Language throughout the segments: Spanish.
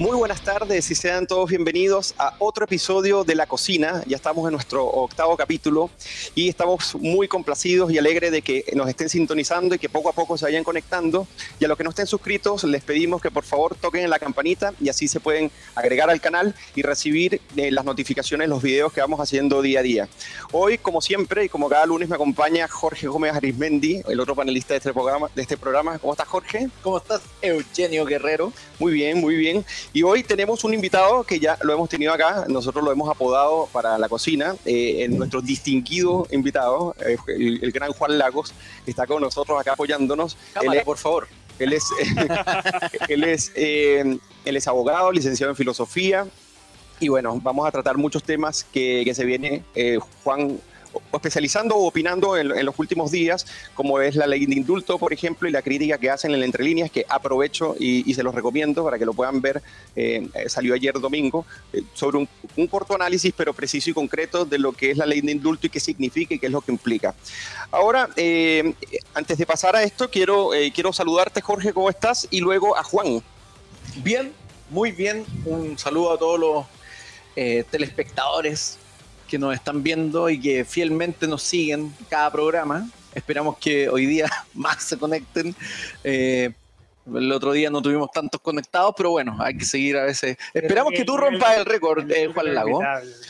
Muy buenas tardes y sean todos bienvenidos a otro episodio de La Cocina. Ya estamos en nuestro octavo capítulo y estamos muy complacidos y alegres de que nos estén sintonizando y que poco a poco se vayan conectando. Y a los que no estén suscritos, les pedimos que por favor toquen en la campanita y así se pueden agregar al canal y recibir eh, las notificaciones, los videos que vamos haciendo día a día. Hoy, como siempre y como cada lunes, me acompaña Jorge Gómez Arismendi, el otro panelista de este programa. De este programa. ¿Cómo estás, Jorge? ¿Cómo estás, Eugenio Guerrero? Muy bien, muy bien. Y hoy tenemos un invitado que ya lo hemos tenido acá, nosotros lo hemos apodado para la cocina, eh, nuestro distinguido invitado, eh, el, gran Juan Lagos, que está con nosotros acá apoyándonos. Cámara, por favor. Él es, él, es, eh, él es abogado, licenciado en filosofía, y bueno, vamos a tratar muchos temas que, que se viene. Eh, Juan especializando o opinando en, los últimos días, como es la ley de indulto, por ejemplo, y la crítica que hacen en entre líneas, que aprovecho y, se los recomiendo para que lo puedan ver. Eh, salió ayer domingo, eh, sobre un, corto análisis, pero preciso y concreto de lo que es la ley de indulto y qué significa y qué es lo que implica. Ahora, eh, antes de pasar a esto, quiero, quiero saludarte, Jorge, ¿cómo estás? Y luego a Juan. Bien, muy bien. Un saludo a todos los telespectadores que nos están viendo y que fielmente nos siguen cada programa. Esperamos que hoy día más se conecten. Eh, el otro día no tuvimos tantos conectados, pero bueno, hay que seguir a veces. Esperamos que tú rompas el récord, de Juan Lago.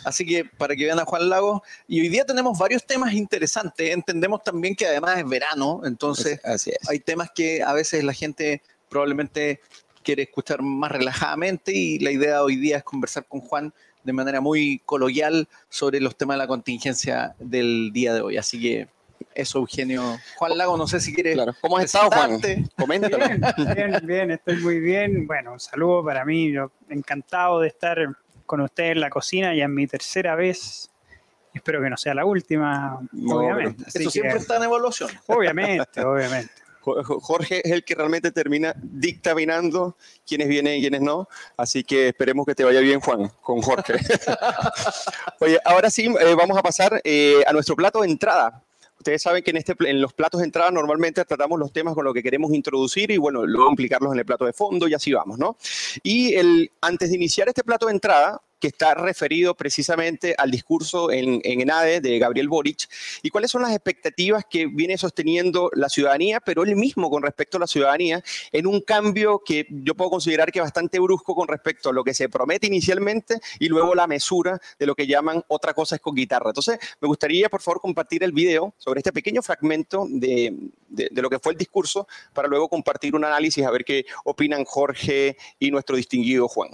Así que para que vean a Juan Lago. Y hoy día tenemos varios temas interesantes. Entendemos también que además es verano, entonces hay temas que a veces la gente probablemente quiere escuchar más relajadamente y la idea hoy día es conversar con Juan de manera muy coloquial sobre los temas de la contingencia del día de hoy. Así que eso, Eugenio. Juan Lago, no sé si quieres. Claro. ¿Cómo has estado, Juan? Coméntalo. Bien, bien, estoy muy bien. Bueno, un saludo para mí. Yo encantado de estar con ustedes en la cocina, ya en mi tercera vez. Espero que no sea la última, obviamente. Eso siempre está en evaluación. Obviamente, obviamente. Jorge es el que realmente termina dictaminando quiénes vienen y quiénes no. Así que esperemos que te vaya bien, Juan, con Jorge. Oye, ahora sí, eh, vamos a pasar eh, a nuestro plato de entrada. Ustedes saben que en, este, en los platos de entrada normalmente tratamos los temas con los que queremos introducir y bueno, luego implicarlos en el plato de fondo y así vamos, ¿no? Y el, antes de iniciar este plato de entrada, que está referido precisamente al discurso en, en ENADE de Gabriel Boric y cuáles son las expectativas que viene sosteniendo la ciudadanía, pero él mismo con respecto a la ciudadanía, en un cambio que yo puedo considerar que es bastante brusco con respecto a lo que se promete inicialmente y luego la mesura de lo que llaman otra cosa es con guitarra. Entonces, me gustaría, por favor, compartir el video sobre este pequeño fragmento de, de, de lo que fue el discurso para luego compartir un análisis a ver qué opinan Jorge y nuestro distinguido Juan.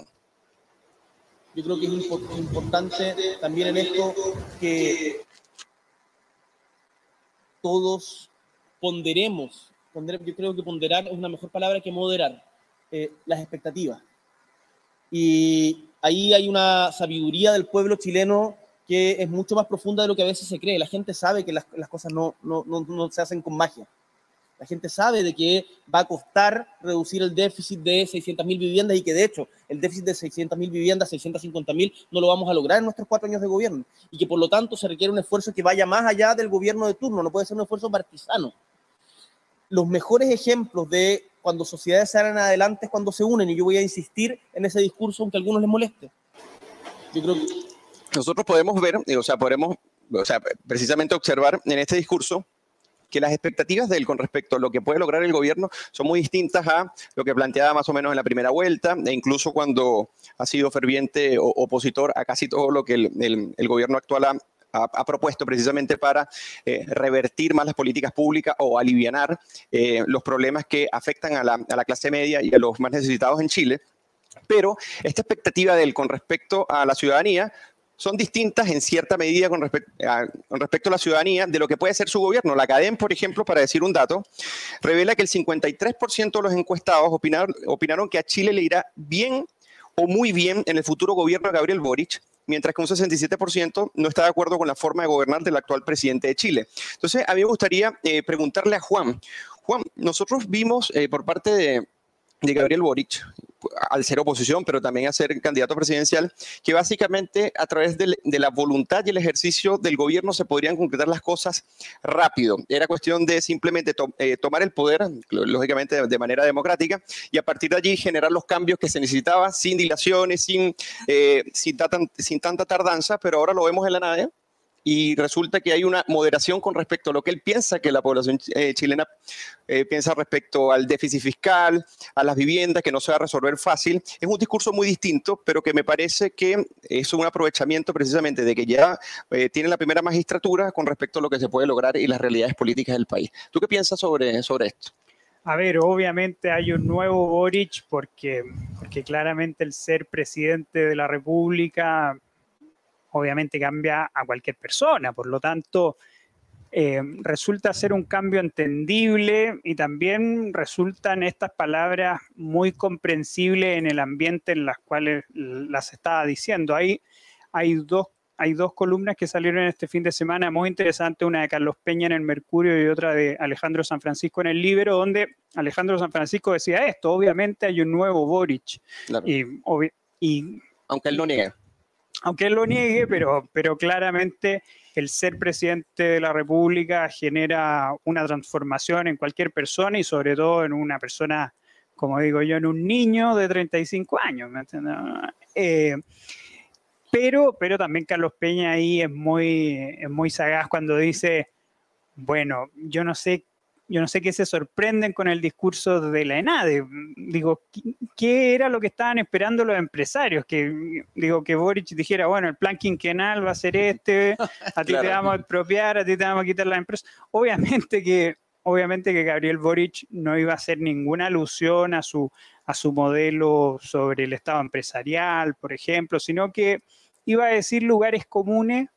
Yo creo que es importante también en esto que todos ponderemos, yo creo que ponderar es una mejor palabra que moderar eh, las expectativas. Y ahí hay una sabiduría del pueblo chileno que es mucho más profunda de lo que a veces se cree. La gente sabe que las, las cosas no, no, no, no se hacen con magia. La gente sabe de que va a costar reducir el déficit de 600.000 viviendas y que de hecho el déficit de 600.000 viviendas, 650.000, no lo vamos a lograr en nuestros cuatro años de gobierno y que por lo tanto se requiere un esfuerzo que vaya más allá del gobierno de turno, no puede ser un esfuerzo partisano. Los mejores ejemplos de cuando sociedades salen adelante es cuando se unen y yo voy a insistir en ese discurso aunque a algunos les moleste. Yo creo que nosotros podemos ver, o sea, podemos, o sea, precisamente observar en este discurso que las expectativas de él con respecto a lo que puede lograr el gobierno son muy distintas a lo que planteaba más o menos en la primera vuelta, e incluso cuando ha sido ferviente opositor a casi todo lo que el, el, gobierno actual ha, ha, propuesto precisamente para eh, revertir más las políticas públicas o aliviar eh, los problemas que afectan a la, a la clase media y a los más necesitados en Chile. Pero esta expectativa de él con respecto a la ciudadanía son distintas en cierta medida con, a, con, respecto a la ciudadanía de lo que puede ser su gobierno. La CADEM, por ejemplo, para decir un dato, revela que el 53% de los encuestados opinaron, opinaron que a Chile le irá bien o muy bien en el futuro gobierno de Gabriel Boric, mientras que un 67% no está de acuerdo con la forma de gobernar del actual presidente de Chile. Entonces, a mí me gustaría eh, preguntarle a Juan. Juan, nosotros vimos eh, por parte de, de Gabriel Boric, al ser oposición, pero también a ser candidato presidencial, que básicamente a través de, la voluntad y el ejercicio del gobierno se podrían concretar las cosas rápido. Era cuestión de simplemente eh, tomar el poder, lógicamente de, manera democrática, y a partir de allí generar los cambios que se necesitaban sin dilaciones, sin, eh, sin, sin tanta tardanza, pero ahora lo vemos en la nada y resulta que hay una moderación con respecto a lo que él piensa que la población eh, chilena eh, piensa respecto al déficit fiscal, a las viviendas, que no se va a resolver fácil. Es un discurso muy distinto, pero que me parece que es un aprovechamiento precisamente de que ya eh, tiene la primera magistratura con respecto a lo que se puede lograr y las realidades políticas del país. ¿Tú qué piensas sobre, sobre esto? A ver, obviamente hay un nuevo Boric porque, porque claramente el ser presidente de la República obviamente cambia a cualquier persona, por lo tanto, eh, resulta ser un cambio entendible y también resultan estas palabras muy comprensibles en el ambiente en las cuales las estaba diciendo. Hay, hay, dos, hay dos columnas que salieron este fin de semana muy interesantes, una de Carlos Peña en el Mercurio y otra de Alejandro San Francisco en el Libro, donde Alejandro San Francisco decía esto, obviamente hay un nuevo Boric. Y, y, Aunque él no niega aunque él lo niegue, pero, pero claramente el ser presidente de la República genera una transformación en cualquier persona y sobre todo en una persona, como digo yo, en un niño de 35 años. Eh, pero, pero también Carlos Peña ahí es muy, es muy sagaz cuando dice, bueno, yo no sé yo no sé qué se sorprenden con el discurso de la ENADE. Digo, ¿qué era lo que estaban esperando los empresarios? Que digo que Boric dijera, bueno, el plan quinquenal va a ser este, a ti te vamos a expropiar, a ti te vamos a quitar la empresa. Obviamente que, obviamente que Gabriel Boric no iba a hacer ninguna alusión a su, a su modelo sobre el Estado empresarial, por ejemplo, sino que iba a decir lugares comunes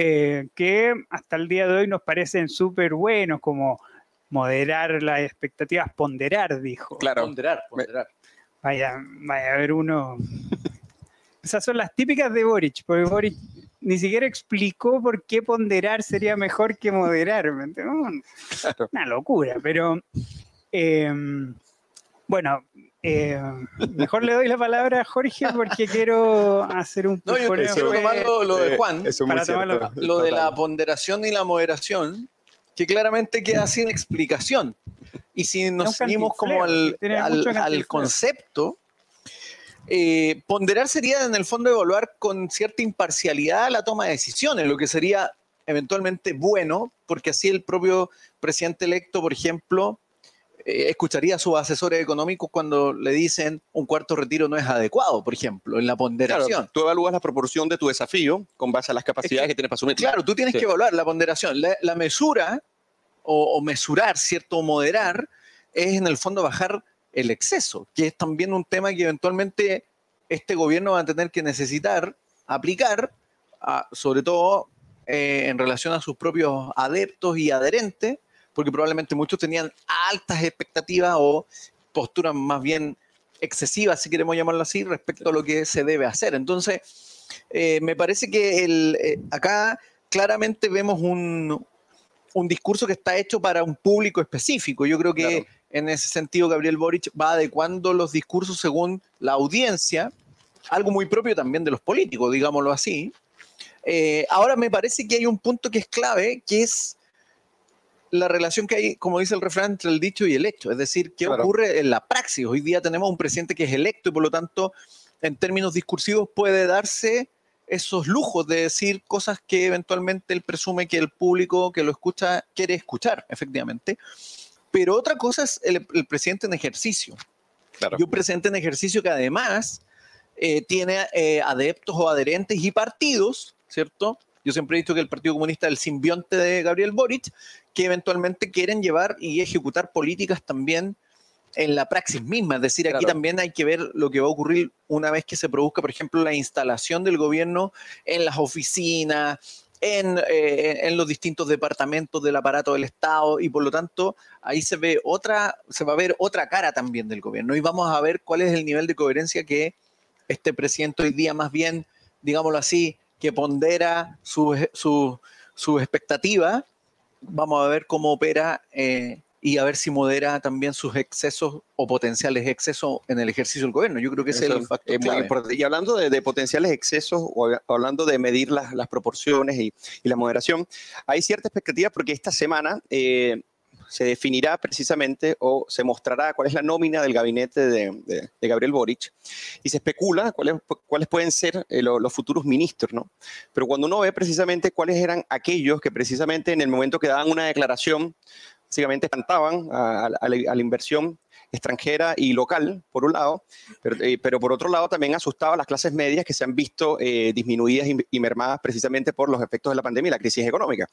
eh, que hasta el día de hoy nos parecen súper buenos, como moderar las expectativas, ponderar, dijo. Claro. Ponderar, ponderar. Vaya, vaya a ver uno. Esas son las típicas de Boric, porque Boric ni siquiera explicó por qué ponderar sería mejor que moderar. Una locura, pero em, bueno, em, mejor le doy la palabra a Jorge porque quiero hacer un No, yo quiero tomar lo, de Juan, para lo de la ponderación y la moderación que claramente queda sin explicación. Y si nos seguimos como al, concepto, eh, ponderar sería en el fondo evaluar con cierta imparcialidad la toma de decisiones, lo que sería eventualmente bueno, porque así el propio presidente electo, por ejemplo, eh, escucharía a sus asesores económicos cuando le dicen un cuarto retiro no es adecuado, por ejemplo, en la ponderación. tú evalúas la proporción de tu desafío con base a las capacidades que, tienes para asumir. Claro, tú tienes que evaluar la ponderación. La, mesura o, mesurar, ¿cierto? O moderar es en el fondo bajar el exceso, que es también un tema que eventualmente este gobierno va a tener que necesitar aplicar, sobre todo eh, en relación a sus propios adeptos y adherentes, porque probablemente muchos tenían altas expectativas o posturas más bien excesivas, si queremos llamarlo así, respecto a lo que se debe hacer. Entonces, eh, me parece que eh, acá claramente vemos un, un, discurso que está hecho para un público específico. Yo creo que en ese sentido Gabriel Boric va adecuando los discursos según la audiencia, algo muy propio también de los políticos, digámoslo así. Eh, ahora me parece que hay un punto que es clave, que es la relación que hay, como dice el refrán, entre el dicho y el hecho. Es decir, qué ocurre en la praxis. Hoy día tenemos un presidente que es electo y por lo tanto, en términos discursivos, puede darse esos lujos de decir cosas que eventualmente él presume que el público que lo escucha quiere escuchar, efectivamente. Pero otra cosa es el, presidente en ejercicio. Y un presidente en ejercicio que además eh, tiene eh, adeptos o adherentes y partidos, ¿cierto? Yo siempre he dicho que el Partido Comunista es el simbionte de Gabriel Boric, que eventualmente quieren llevar y ejecutar políticas también en la praxis misma. Es decir, aquí también hay que ver lo que va a ocurrir una vez que se produzca, por ejemplo, la instalación del gobierno en las oficinas, en, eh, en, los distintos departamentos del aparato del Estado. Y por lo tanto ahí se ve otra, se va a ver otra cara también del gobierno. Y vamos a ver cuál es el nivel de coherencia que este presidente hoy día más bien, digámoslo así, que pondera sus su, su expectativas, vamos a ver cómo opera eh, y a ver si modera también sus excesos o potenciales excesos en el ejercicio del gobierno. Yo creo que ese es el factor es muy clave. importante. Y hablando de, de potenciales excesos o hab- hablando de medir las, las proporciones y, y la moderación, hay cierta expectativa porque esta semana eh, se definirá precisamente o se mostrará cuál es la nómina del gabinete de, de- de Gabriel Boric y se especula cuáles, cuáles pueden ser eh, lo- los futuros ministros, ¿no? Pero cuando uno ve precisamente cuáles eran aquellos que precisamente en el momento que daban una declaración, básicamente espantaban a- a- a la- inversión extranjera y local, por un lado, pero, eh, pero por otro lado también asustaba a las clases medias que se han visto eh, disminuidas y, y mermadas precisamente por los efectos de la pandemia y la crisis económica.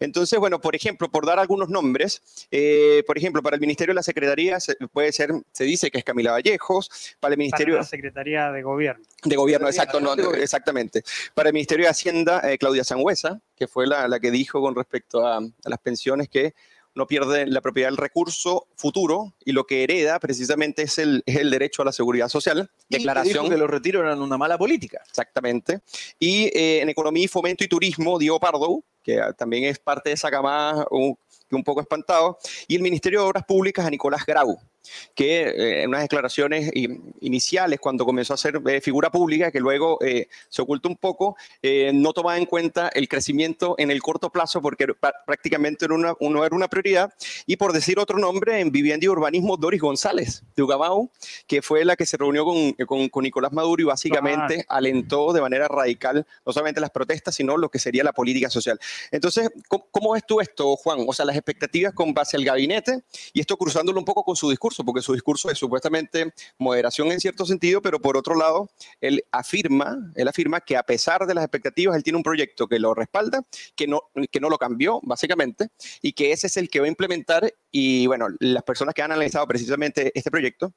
Entonces, bueno, por ejemplo, por dar algunos nombres, eh, por ejemplo, para el Ministerio de la Secretaría se, puede ser, se dice que es Camila Vallejos, para el Para Ministerio la Secretaría de Gobierno. de Gobierno, exacto, no, de Gobierno. exactamente. Para el Ministerio de Hacienda, eh, Claudia Sangüesa, que fue la, la que dijo con respecto a, a las pensiones que no pierde la propiedad del recurso futuro y lo que hereda precisamente es el, es el derecho a la seguridad social. Y Declaración. que los retiros eran una mala política. Exactamente. Y eh, en Economía y Fomento y Turismo, Diego Pardo, que también es parte de esa camada un, un poco espantado, y el Ministerio de Obras Públicas a Nicolás Grau, que eh, en unas declaraciones iniciales, cuando comenzó a ser eh, figura pública, que luego eh, se ocultó un poco, eh, no tomaba en cuenta el crecimiento en el corto plazo porque prácticamente era una, no era una prioridad. Y por decir otro nombre, en Vivienda y Urbanismo, Doris González de Ugamau, que fue la que se reunió con, con- con Nicolás Maduro y básicamente alentó de manera radical no solamente las protestas, sino lo que sería la política social. Entonces, ¿cómo, cómo ves tú esto, Juan? O sea, las expectativas con base al gabinete y esto cruzándolo un poco con su discurso, porque su discurso es supuestamente moderación en cierto sentido, pero por otro lado, él afirma, él afirma que a pesar de las expectativas, él tiene un proyecto que lo respalda, que no, que no lo cambió, básicamente, y que ese es el que va a implementar. Y bueno, las personas que han analizado precisamente este proyecto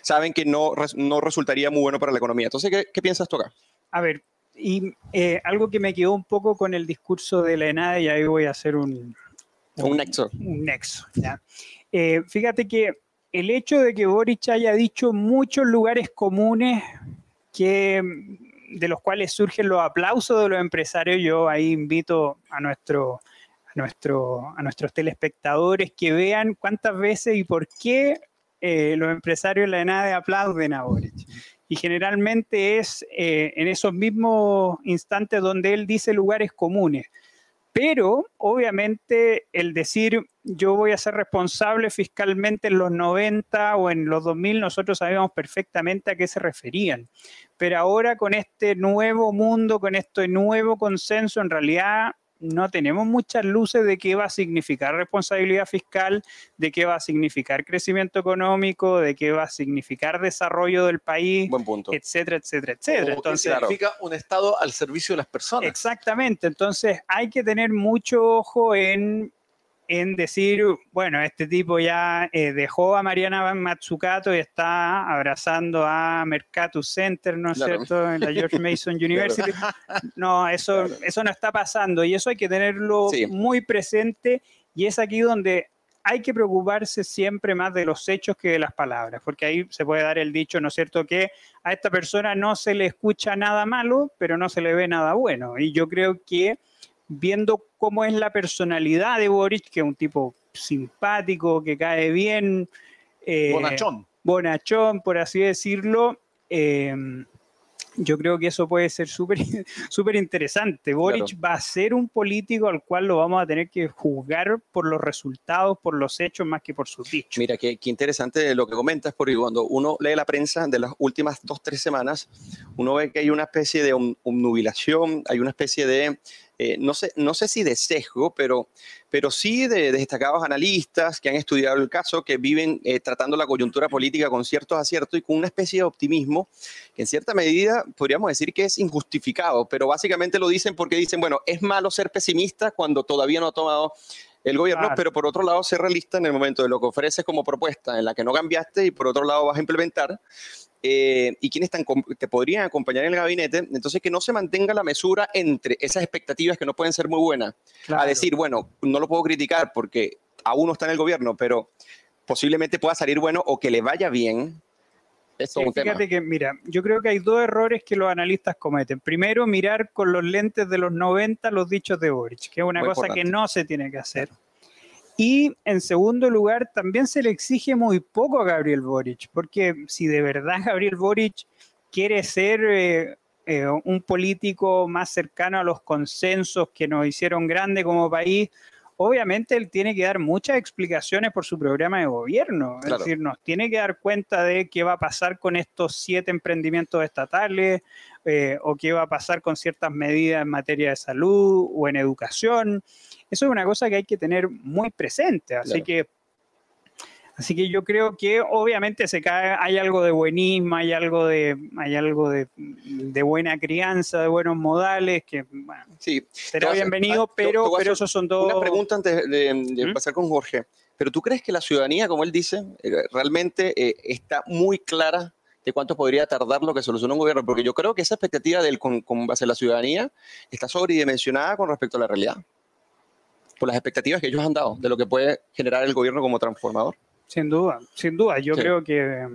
saben que no, no resultaría muy bueno para la economía. Entonces, ¿qué, qué piensas tú acá? A ver, y eh, algo que me quedó un poco con el discurso de la ENADE, y ahí voy a hacer un, Un nexo. un nexo. ¿ya? Eh, fíjate que el hecho de que Boric haya dicho muchos lugares comunes que de los cuales surgen los aplausos de los empresarios, yo ahí invito a a, a nuestros telespectadores que vean cuántas veces y por qué eh, los empresarios de la ENADE aplauden a Boric. Y generalmente es eh, en esos mismos instantes donde él dice lugares comunes. Pero obviamente el decir yo voy a ser responsable fiscalmente en los 90 o en los 2000, nosotros sabíamos perfectamente a qué se referían. Pero ahora con este nuevo mundo, con este nuevo consenso, en realidad no tenemos muchas luces de qué va a significar responsabilidad fiscal, de qué va a significar crecimiento económico, de qué va a significar desarrollo del país, Buen punto. etcétera, etcétera, etcétera. O que Entonces, significa un Estado al servicio de las personas. Exactamente, entonces hay que tener mucho ojo en, en decir, bueno, este tipo ya eh, dejó a Mariana Matsukato y está abrazando a Mercatus Center, ¿no es Claro. cierto?, en la George Mason University. No, eso, eso no está pasando y eso hay que tenerlo Sí. muy presente y es aquí donde hay que preocuparse siempre más de los hechos que de las palabras, porque ahí se puede dar el dicho, ¿no es cierto?, que a esta persona no se le escucha nada malo, pero no se le ve nada bueno. Y yo creo que viendo cómo es la personalidad de Boric, que es un tipo simpático, que cae bien, eh, Bonachón. bonachón, por así decirlo, eh, yo creo que eso puede ser súper interesante. Boric va a ser un político al cual lo vamos a tener que juzgar por los resultados, por los hechos, más que por sus dichos. Mira, qué, qué interesante lo que comentas, porque cuando uno lee la prensa de las últimas dos, tres semanas, uno ve que hay una especie de om- omnubilación, hay una especie de, eh, no, sé, no sé si de sesgo, pero, pero sí de, de destacados analistas que han estudiado el caso, que viven eh, tratando la coyuntura política con ciertos aciertos y con una especie de optimismo que en cierta medida podríamos decir que es injustificado, pero básicamente lo dicen porque dicen, bueno, es malo ser pesimista cuando todavía no ha tomado el gobierno, Claro. pero por otro lado ser realista en el momento de lo que ofreces como propuesta en la que no cambiaste y por otro lado vas a implementar. Eh, y quienes com- te podrían acompañar en el gabinete, entonces que no se mantenga la mesura entre esas expectativas que no pueden ser muy buenas, a Claro. decir, bueno, no lo puedo criticar porque aún no está en el gobierno, pero posiblemente pueda salir bueno o que le vaya bien. Es Sí, un tema. fíjate que, mira, yo creo que hay dos errores que los analistas cometen. Primero, mirar con los lentes de los 90 los dichos de Boric, que es una Muy cosa que importante. no se tiene que hacer. Y en segundo lugar, también se le exige muy poco a Gabriel Boric, porque si de verdad Gabriel Boric quiere ser eh, eh, un político más cercano a los consensos que nos hicieron grande como país, obviamente él tiene que dar muchas explicaciones por su programa de gobierno. Es decir, nos tiene que dar cuenta de qué va a pasar con estos siete emprendimientos estatales eh, o qué va a pasar con ciertas medidas en materia de salud o en educación. Eso es una cosa que hay que tener muy presente. Así que Así que yo creo que obviamente se cae, hay algo de buenismo, hay algo de, hay algo de, buena crianza, de buenos modales, que bueno, sí, será bienvenido, pero, pero esos son dos. Una pregunta antes de, pasar con Jorge. Pero tú crees que la ciudadanía, como él dice, eh, realmente eh, está muy clara de cuánto podría tardar lo que soluciona un gobierno? Porque yo creo que esa expectativa del, con, con base en la ciudadanía está sobredimensionada con respecto a la realidad. Por las expectativas que ellos han dado de lo que puede generar el gobierno como transformador. Sin duda, sin duda. Yo creo que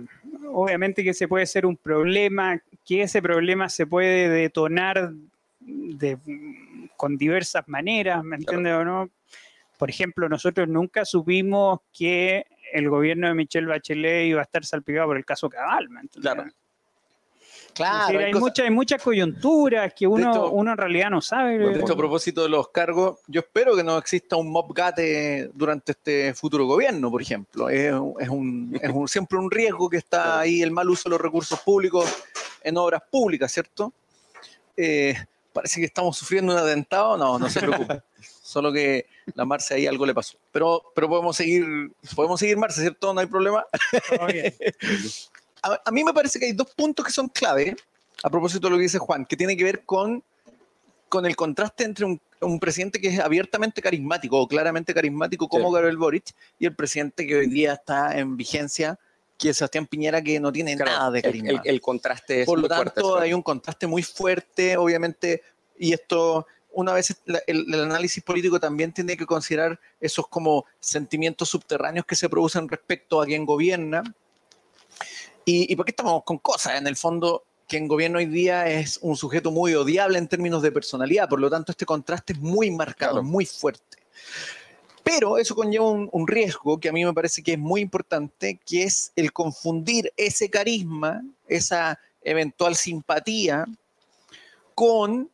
obviamente que se puede ser un problema, que ese problema se puede detonar de, con diversas maneras, ¿me entiendes o no? Por ejemplo, nosotros nunca supimos que el gobierno de Michelle Bachelet iba a estar salpicado por el caso Cabal, ¿me entiendes? Claro. Claro, hay, muchas, hay muchas coyunturas que uno, uno en realidad no sabe. De hecho, a propósito de los cargos, yo espero que no exista un mob gate durante este futuro gobierno, por ejemplo. Es, es, un, es un, siempre un riesgo que está ahí el mal uso de los recursos públicos en obras públicas, ¿cierto? Eh, parece que estamos sufriendo un atentado. No, no se preocupe. Solo que la Marce ahí algo le pasó. Pero, pero podemos seguir, podemos seguir Marce, ¿cierto? No hay problema. a, mí me parece que hay dos puntos que son clave, a propósito de lo que dice Juan, que tiene que ver con, con el contraste entre un, presidente que es abiertamente carismático o claramente carismático como Gabriel Boric y el presidente que hoy día está en vigencia, que es Sebastián Piñera, que no tiene nada de carisma. El, contraste es Por lo tanto, hay un contraste muy fuerte, obviamente, y esto una vez el, el, análisis político también tiene que considerar esos como sentimientos subterráneos que se producen respecto a quien gobierna ¿Y, por qué estamos con cosas? En el fondo, quien gobierna hoy día es un sujeto muy odiable en términos de personalidad, por lo tanto este contraste es muy marcado, muy fuerte. Pero eso conlleva un, un, riesgo que a mí me parece que es muy importante, que es el confundir ese carisma, esa eventual simpatía, con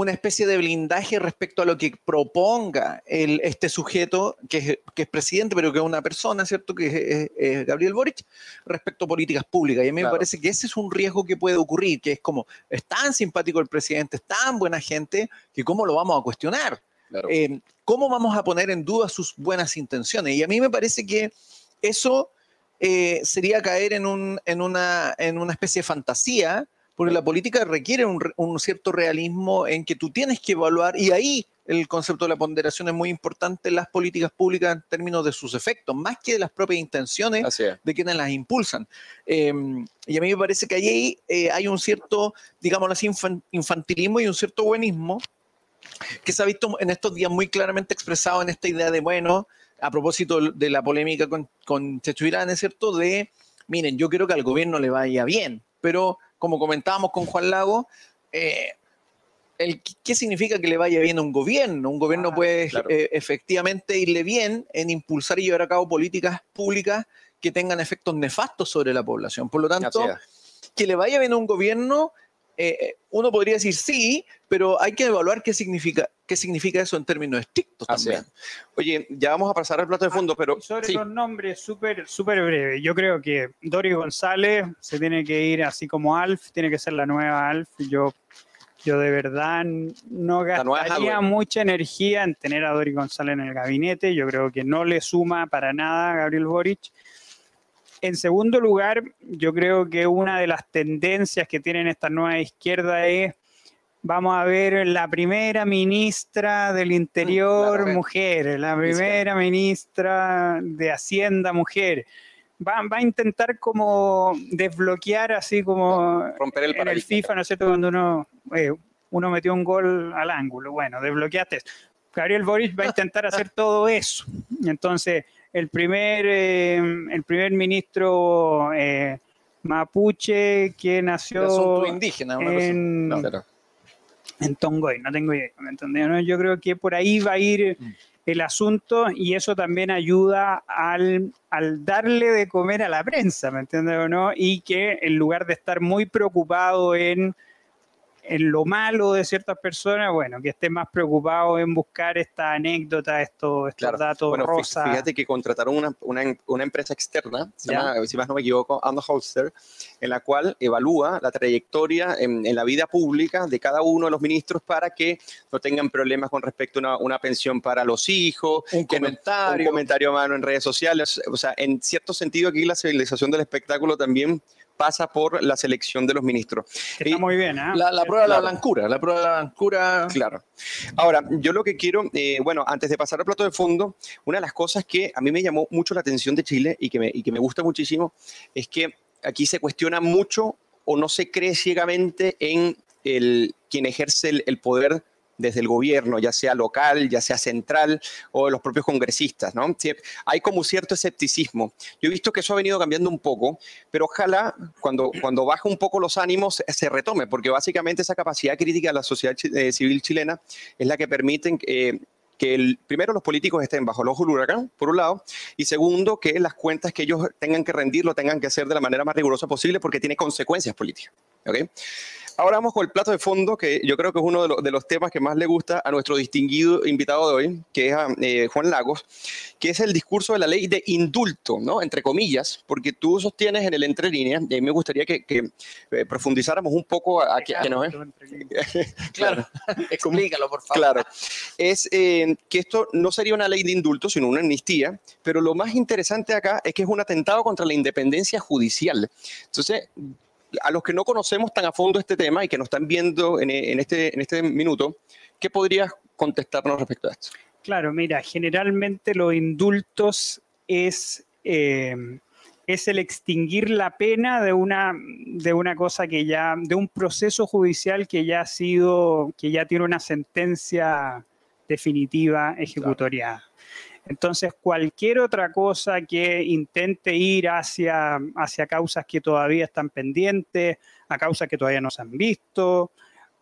una especie de blindaje respecto a lo que proponga el, este sujeto, que es, que es, presidente, pero que es una persona, ¿cierto? Que es, Gabriel Boric, respecto a políticas públicas. Y a mí me parece que ese es un riesgo que puede ocurrir, que es como, es tan simpático el presidente, es tan buena gente, que cómo lo vamos a cuestionar. Eh, ¿Cómo vamos a poner en duda sus buenas intenciones? Y a mí me parece que eso eh, sería caer en, un, en, una, en una especie de fantasía porque la política requiere un, cierto realismo en que tú tienes que evaluar, y ahí el concepto de la ponderación es muy importante en las políticas públicas en términos de sus efectos, más que de las propias intenciones de quienes las impulsan. Em, y a mí me parece que allí eh, hay un cierto, digamos así, infantilismo y un cierto buenismo que se ha visto en estos días muy claramente expresado en esta idea de, bueno, a propósito de la polémica con, con Checho Irán, cierto? De, miren, yo quiero que al gobierno le vaya bien, pero como comentábamos con Juan Lago, eh, el, ¿qué significa que le vaya bien a un gobierno? Un gobierno ah, puede eh, efectivamente irle bien en impulsar y llevar a cabo políticas públicas que tengan efectos nefastos sobre la población. Por lo tanto, que le vaya bien a un gobierno eh, uno podría decir sí, pero hay que evaluar qué significa, qué significa eso en términos estrictos también. Oye, ya vamos a pasar al plato de fondo, ah, pero... Sobre los nombres, súper súper breve. Yo creo que Dori González se tiene que ir así como Alf, tiene que ser la nueva Alf. Yo, yo de verdad no gastaría mucha energía en tener a Dori González en el gabinete. Yo creo que no le suma para nada a Gabriel Boric. En segundo lugar, yo creo que una de las tendencias que tienen esta nueva izquierda es, vamos a ver, la primera ministra del Interior mujer, la primera ministra de Hacienda mujer. Va, a intentar como desbloquear así como Romper el en el FIFA, ¿no es cierto? Cuando uno, eh, uno metió un gol al ángulo. Bueno, desbloqueaste. Gabriel Boris va a intentar hacer todo eso. Entonces, el primer, eh, el primer ministro eh, mapuche que nació indígena, en, en Tongoy, no tengo idea, Yo creo que por ahí va a ir mm. el asunto y eso también ayuda al, al, darle de comer a la prensa, ¿me entiendes o no? Y que en lugar de estar muy preocupado en en lo malo de ciertas personas, bueno, que esté más preocupado en buscar esta anécdota, estos, estos datos bueno, rosa. Fíjate que contrataron una, una, una empresa externa, se llama, si más no me equivoco, Holster, en la cual evalúa la trayectoria en, en, la vida pública de cada uno de los ministros para que no tengan problemas con respecto a una, una pensión para los hijos, un comentario. un comentario a mano en redes sociales. O sea, en cierto sentido aquí la civilización del espectáculo también pasa por la selección de los ministros. Está y muy bien, ¿eh? La, la prueba claro. de la blancura, la prueba de la blancura. Claro. Ahora, yo lo que quiero, eh, bueno, antes de pasar al plato de fondo, una de las cosas que a mí me llamó mucho la atención de Chile y que me, y que me gusta muchísimo es que aquí se cuestiona mucho o no se cree ciegamente en el, quien ejerce el, el poder desde el gobierno, ya sea local, ya sea central o de los propios congresistas, ¿no? Hay como cierto escepticismo. Yo he visto que eso ha venido cambiando un poco, pero ojalá cuando, cuando baja un poco los ánimos se retome, porque básicamente esa capacidad crítica de la sociedad eh, civil chilena es la que permite eh, que el, primero los políticos estén bajo el ojo del huracán, por un lado, y segundo, que las cuentas que ellos tengan que rendir lo tengan que hacer de la manera más rigurosa posible porque tiene consecuencias políticas. ¿okay? Ahora vamos con el plato de fondo, que yo creo que es uno de, lo, de, los temas que más le gusta a nuestro distinguido invitado de hoy, que es a, eh, Juan Lagos, que es el discurso de la ley de indulto, ¿no? Entre comillas, porque tú sostienes en el entre líneas, y a mí me gustaría que, que eh, profundizáramos un poco a, a, que, que nos Claro, explícalo, por favor. Claro, es eh, que esto no sería una ley de indulto, sino una amnistía, pero lo más interesante acá es que es un atentado contra la independencia judicial. Entonces, a los que no conocemos tan a fondo este tema y que nos están viendo en, en, este, en este minuto, ¿qué podrías contestarnos respecto a esto? Claro, mira, generalmente los indultos es, eh, es el extinguir la pena de una, de una cosa que ya, de un proceso judicial que ya ha sido, que ya tiene una sentencia definitiva ejecutoriada. Claro. Entonces, cualquier otra cosa que intente ir hacia, hacia causas que todavía están pendientes, a causas que todavía no se han visto,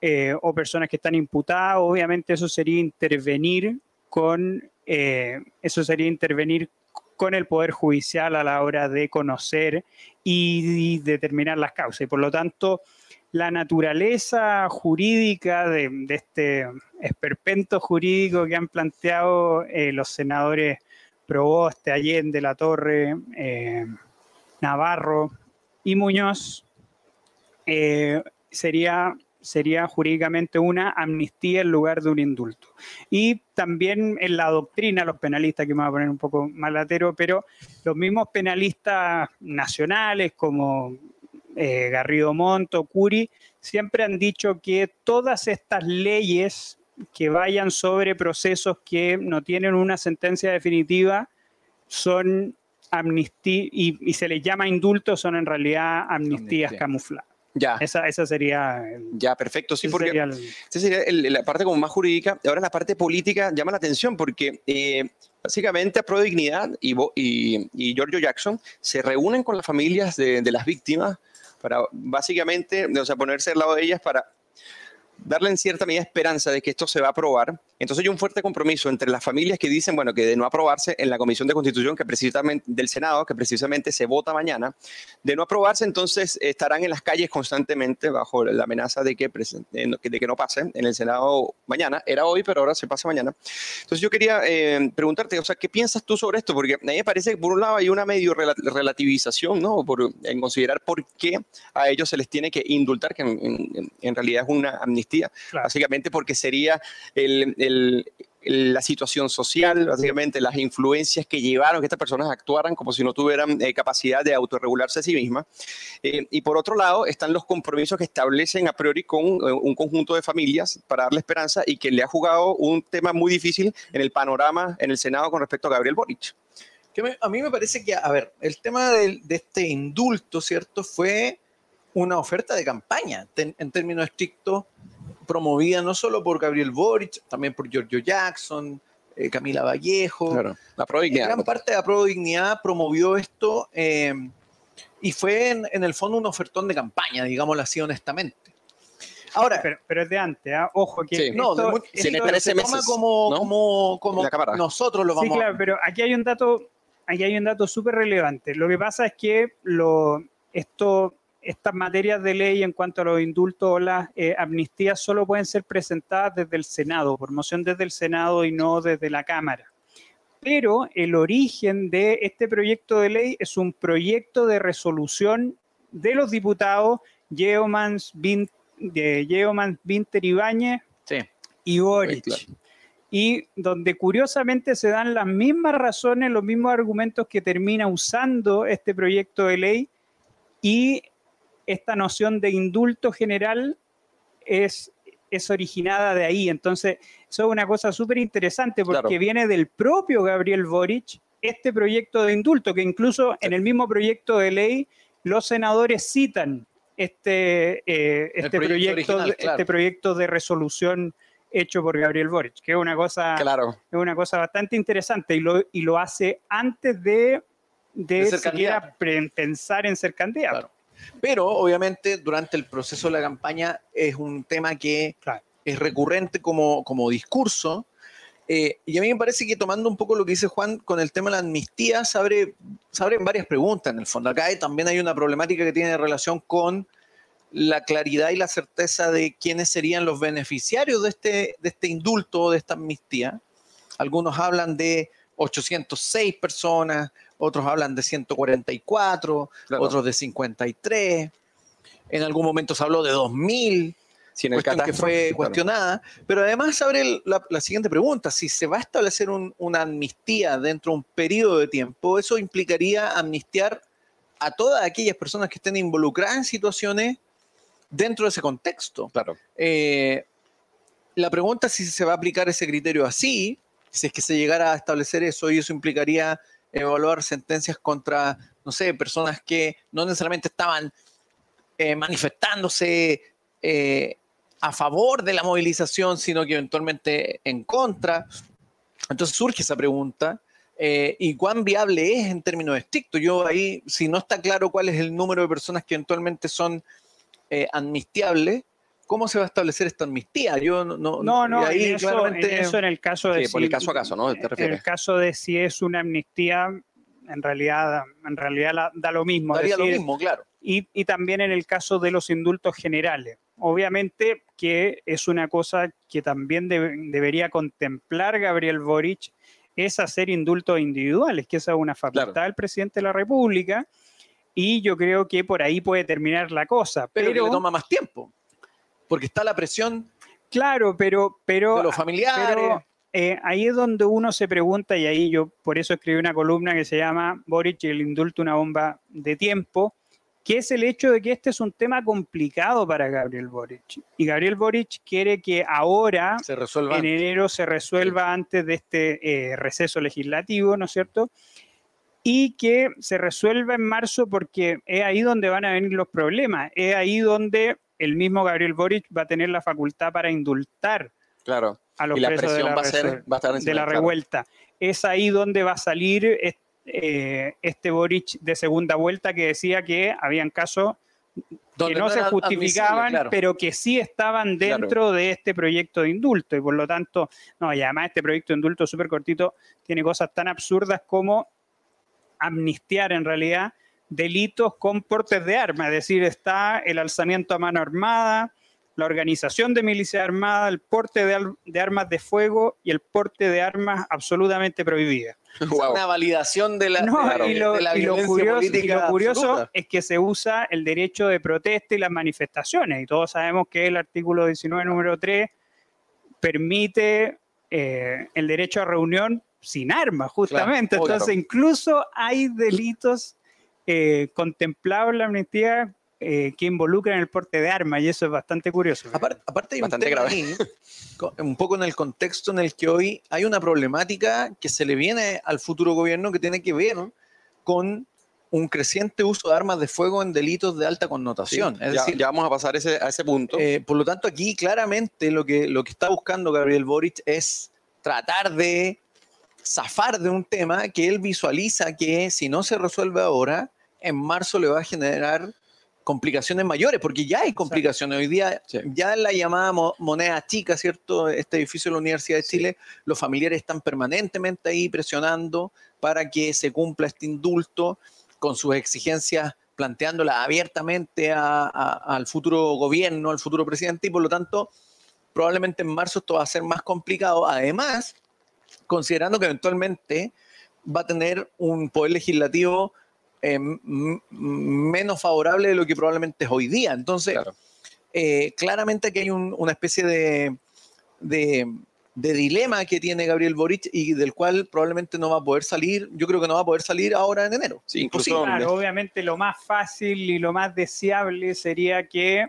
eh, o personas que están imputadas, obviamente eso sería intervenir con, eh, eso sería intervenir con el Poder Judicial a la hora de conocer y, y determinar las causas. Y por lo tanto, la naturaleza jurídica de, este esperpento jurídico que han planteado eh, los senadores Proboste, Allende, La Torre, eh, Navarro y Muñoz eh, sería, sería jurídicamente una amnistía en lugar de un indulto. Y también en la doctrina, los penalistas, que me voy a poner un poco malatero, pero los mismos penalistas nacionales como eh, Garrido Monto, Curi, siempre han dicho que todas estas leyes que vayan sobre procesos que no tienen una sentencia definitiva son amnistía y, y, se les llama indultos, son en realidad amnistías Amnistía. camufladas. Ya. Esa, esa sería. El, ya, perfecto. Sí, porque sería el, esa sería el, la parte como más jurídica. Ahora la parte política llama la atención porque eh, básicamente Pro Dignidad y, y, y, Giorgio Jackson se reúnen con las familias de, de las víctimas para básicamente, o sea, ponerse al lado de ellas para darle en cierta medida esperanza de que esto se va a aprobar. Entonces hay un fuerte compromiso entre las familias que dicen, bueno, que de no aprobarse en la Comisión de Constitución que precisamente del Senado, que precisamente se vota mañana, de no aprobarse, entonces estarán en las calles constantemente bajo la amenaza de que, de que no pase en el Senado mañana. Era hoy, pero ahora se pasa mañana. Entonces yo quería eh, preguntarte, o sea, ¿qué piensas tú sobre esto? Porque a mí me parece que por un lado hay una medio relativización, ¿no? Por, en considerar por qué a ellos se les tiene que indultar, que en, en, en realidad es una amnistía, claro. básicamente porque sería el, el el, la situación social, básicamente las influencias que llevaron que estas personas actuaran como si no tuvieran eh, capacidad de autorregularse a sí mismas. Eh, y por otro lado están los compromisos que establecen a priori con eh, un conjunto de familias para darle esperanza y que le ha jugado un tema muy difícil en el panorama en el Senado con respecto a Gabriel Boric. Que me, a mí me parece que, a ver, el tema de, de este indulto, ¿cierto? Fue una oferta de campaña, ten, en términos estrictos, promovida no solo por Gabriel Boric, también por Giorgio Jackson, eh, Camila Vallejo. Claro, la Prodignidad. Gran parte de la Prodignidad promovió esto eh, y fue en, en, el fondo un ofertón de campaña, digámoslo así honestamente. Ahora, Pero, pero es de antes, ¿ah? ojo que Sí. no, de esto- mu- esto- se le esto parece se toma meses, como, ¿no? como, nosotros lo Sí, vamos claro, pero aquí hay un dato, aquí hay un dato súper relevante. Lo que pasa es que lo, esto, estas materias de ley en cuanto a los indultos o las eh, amnistías solo pueden ser presentadas desde el Senado, por moción desde el Senado y no desde la Cámara. Pero el origen de este proyecto de ley es un proyecto de resolución de los diputados Yeomans, Bin, de Yeomans, Vinter Ibáñez Sí. y Boric. claro. Y donde curiosamente se dan las mismas razones, los mismos argumentos que termina usando este proyecto de ley y esta noción de indulto general es, es originada de ahí. Entonces, eso es una cosa súper interesante porque Claro. viene del propio Gabriel Boric este proyecto de indulto, que incluso en el mismo proyecto de ley los senadores citan este, eh, este, proyecto proyecto, original, de- claro. este proyecto de resolución hecho por Gabriel Boric, que es una cosa, Claro. es una cosa bastante interesante y lo, y lo hace antes de, de, siquiera pensar en ser candidato. Claro. Pero obviamente durante el proceso de la campaña es un tema que Claro. es recurrente como, como discurso. Eh, y a mí me parece que tomando un poco lo que dice Juan con el tema de la amnistía, se, abre- se abren varias preguntas en el fondo. Acá también hay una problemática que tiene relación con la claridad y la certeza de quiénes serían los beneficiarios de este, de este indulto, de esta amnistía. Algunos hablan de 806 personas, otros hablan de 144, Claro. otros de 53. En algún momento se habló de 2000, Si en el cuestión que fue claro. cuestionada. Pero además abre el- la, la siguiente pregunta. Si se va a establecer un- una amnistía dentro de un periodo de tiempo, eso implicaría amnistiar a todas aquellas personas que estén involucradas en situaciones dentro de ese contexto. Claro. Eh, la pregunta es si se va a aplicar ese criterio así, si es que se llegara a establecer eso y eso implicaría evaluar sentencias contra, no sé, personas que no necesariamente estaban eh, manifestándose eh, a favor de la movilización, sino que eventualmente en contra. Entonces surge esa pregunta. eh, ¿Y cuán viable es en términos estrictos? Yo ahí, si no está claro cuál es el número de personas que eventualmente son eh, amnistiables, ¿cómo se va a establecer esta amnistía? Yo no, no, No, no, ahí en eso, claramente- en eso en el caso de Sí, por el caso a caso, ¿no? ¿Te en refieres? el caso de si es una amnistía, en realidad, en realidad la- da lo mismo. daría lo mismo, claro. y, y también en el caso de los indultos generales. Obviamente que es una cosa que también debe- debería contemplar Gabriel Boric, es hacer indultos individuales, que esa es una facultad Claro. del presidente de la República, y yo creo que por ahí puede terminar la cosa. Pero, Pero, que le toma más tiempo. Porque está la presión claro, pero, pero, de los familiares. pero, eh, ahí es donde uno se pregunta, y ahí yo por eso escribí una columna que se llama Boric y el indulto una bomba de tiempo, que es el hecho de que este es un tema complicado para Gabriel Boric. Y Gabriel Boric quiere que ahora, se en enero, se resuelva antes de este eh, receso legislativo, ¿no es cierto? Y que se resuelva en marzo porque es ahí donde van a venir los problemas, es ahí donde el mismo Gabriel Boric va a tener la facultad para indultar Claro. a los Y la presos de presión la, va a, ser, resol- va a estar de la claro. revuelta. Es ahí donde va a salir eh, este Boric de segunda vuelta que decía que habían casos que no, se justificaban, claro. pero que sí estaban Claro. dentro de este proyecto de indulto. Y por lo tanto, no, y además este proyecto de indulto súper cortito tiene cosas tan absurdas como amnistiar en realidad delitos con portes de armas, es decir, está el alzamiento a mano armada, la organización de milicia armada, el porte de, armas de fuego y el porte de armas absolutamente prohibidas. Guau. Una validación de la, No, de- y, lo, de la y lo curioso, y política lo curioso absoluta. es que se usa el derecho de protesta y las manifestaciones. Y todos sabemos que el artículo 19, número 3, permite eh, el derecho a reunión sin armas, justamente. Claro, Entonces, claro. incluso hay delitos eh, contemplados en la amnistía eh, que involucran el porte de armas, y eso es bastante curioso. Aparte, aparte hay un Bastante tema grave. ahí, un poco en el contexto en el que hoy hay una problemática que se le viene al futuro gobierno que tiene que ver con un creciente uso de armas de fuego en delitos de alta connotación. Sí, es ya, decir, ya vamos a pasar ese, a ese punto. eh, por lo tanto, aquí claramente lo que, lo que está buscando Gabriel Boric es tratar de zafar de un tema que él visualiza que si no se resuelve ahora, en marzo le va a generar complicaciones mayores, porque ya hay complicaciones. Hoy día, Sí. ya en la llamada mo- moneda chica, ¿cierto? Este edificio de la Universidad de Chile, los familiares están permanentemente ahí presionando para que se cumpla este indulto con sus exigencias planteándolas abiertamente a- a- al futuro gobierno, al futuro presidente, y por lo tanto, probablemente en marzo esto va a ser más complicado. Además, considerando que eventualmente va a tener un poder legislativo eh, menos favorable de lo que probablemente es hoy día. Entonces, Claro. eh, claramente aquí hay un- una especie de, de- de dilema que tiene Gabriel Boric y del cual probablemente no va a poder salir, yo creo que no va a poder salir ahora en enero. Sí, Imposible. Claro, obviamente lo más fácil y lo más deseable sería que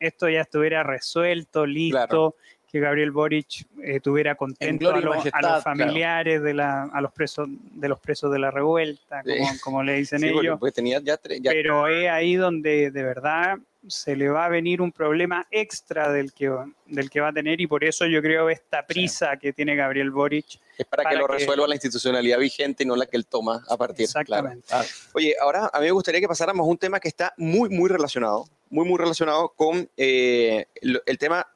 esto ya estuviera resuelto, listo, Claro. Que Gabriel Boric eh, tuviera contento a, los- a claro. familiares de la, a los presos de los presos de la revuelta, Sí. como, le dicen Sí, ellos. porque tenía ya, tres- ya- Pero es ahí donde de verdad se le va a venir un problema extra del que, del que va a tener y por eso yo creo esta prisa que tiene Gabriel Boric. es para, que lo resuelva la institucionalidad vigente y no la que él toma a partir. claro. Exactamente. Oye, ahora a mí me gustaría que pasáramos a un tema que está muy, muy relacionado, muy, muy relacionado con eh, el, el tema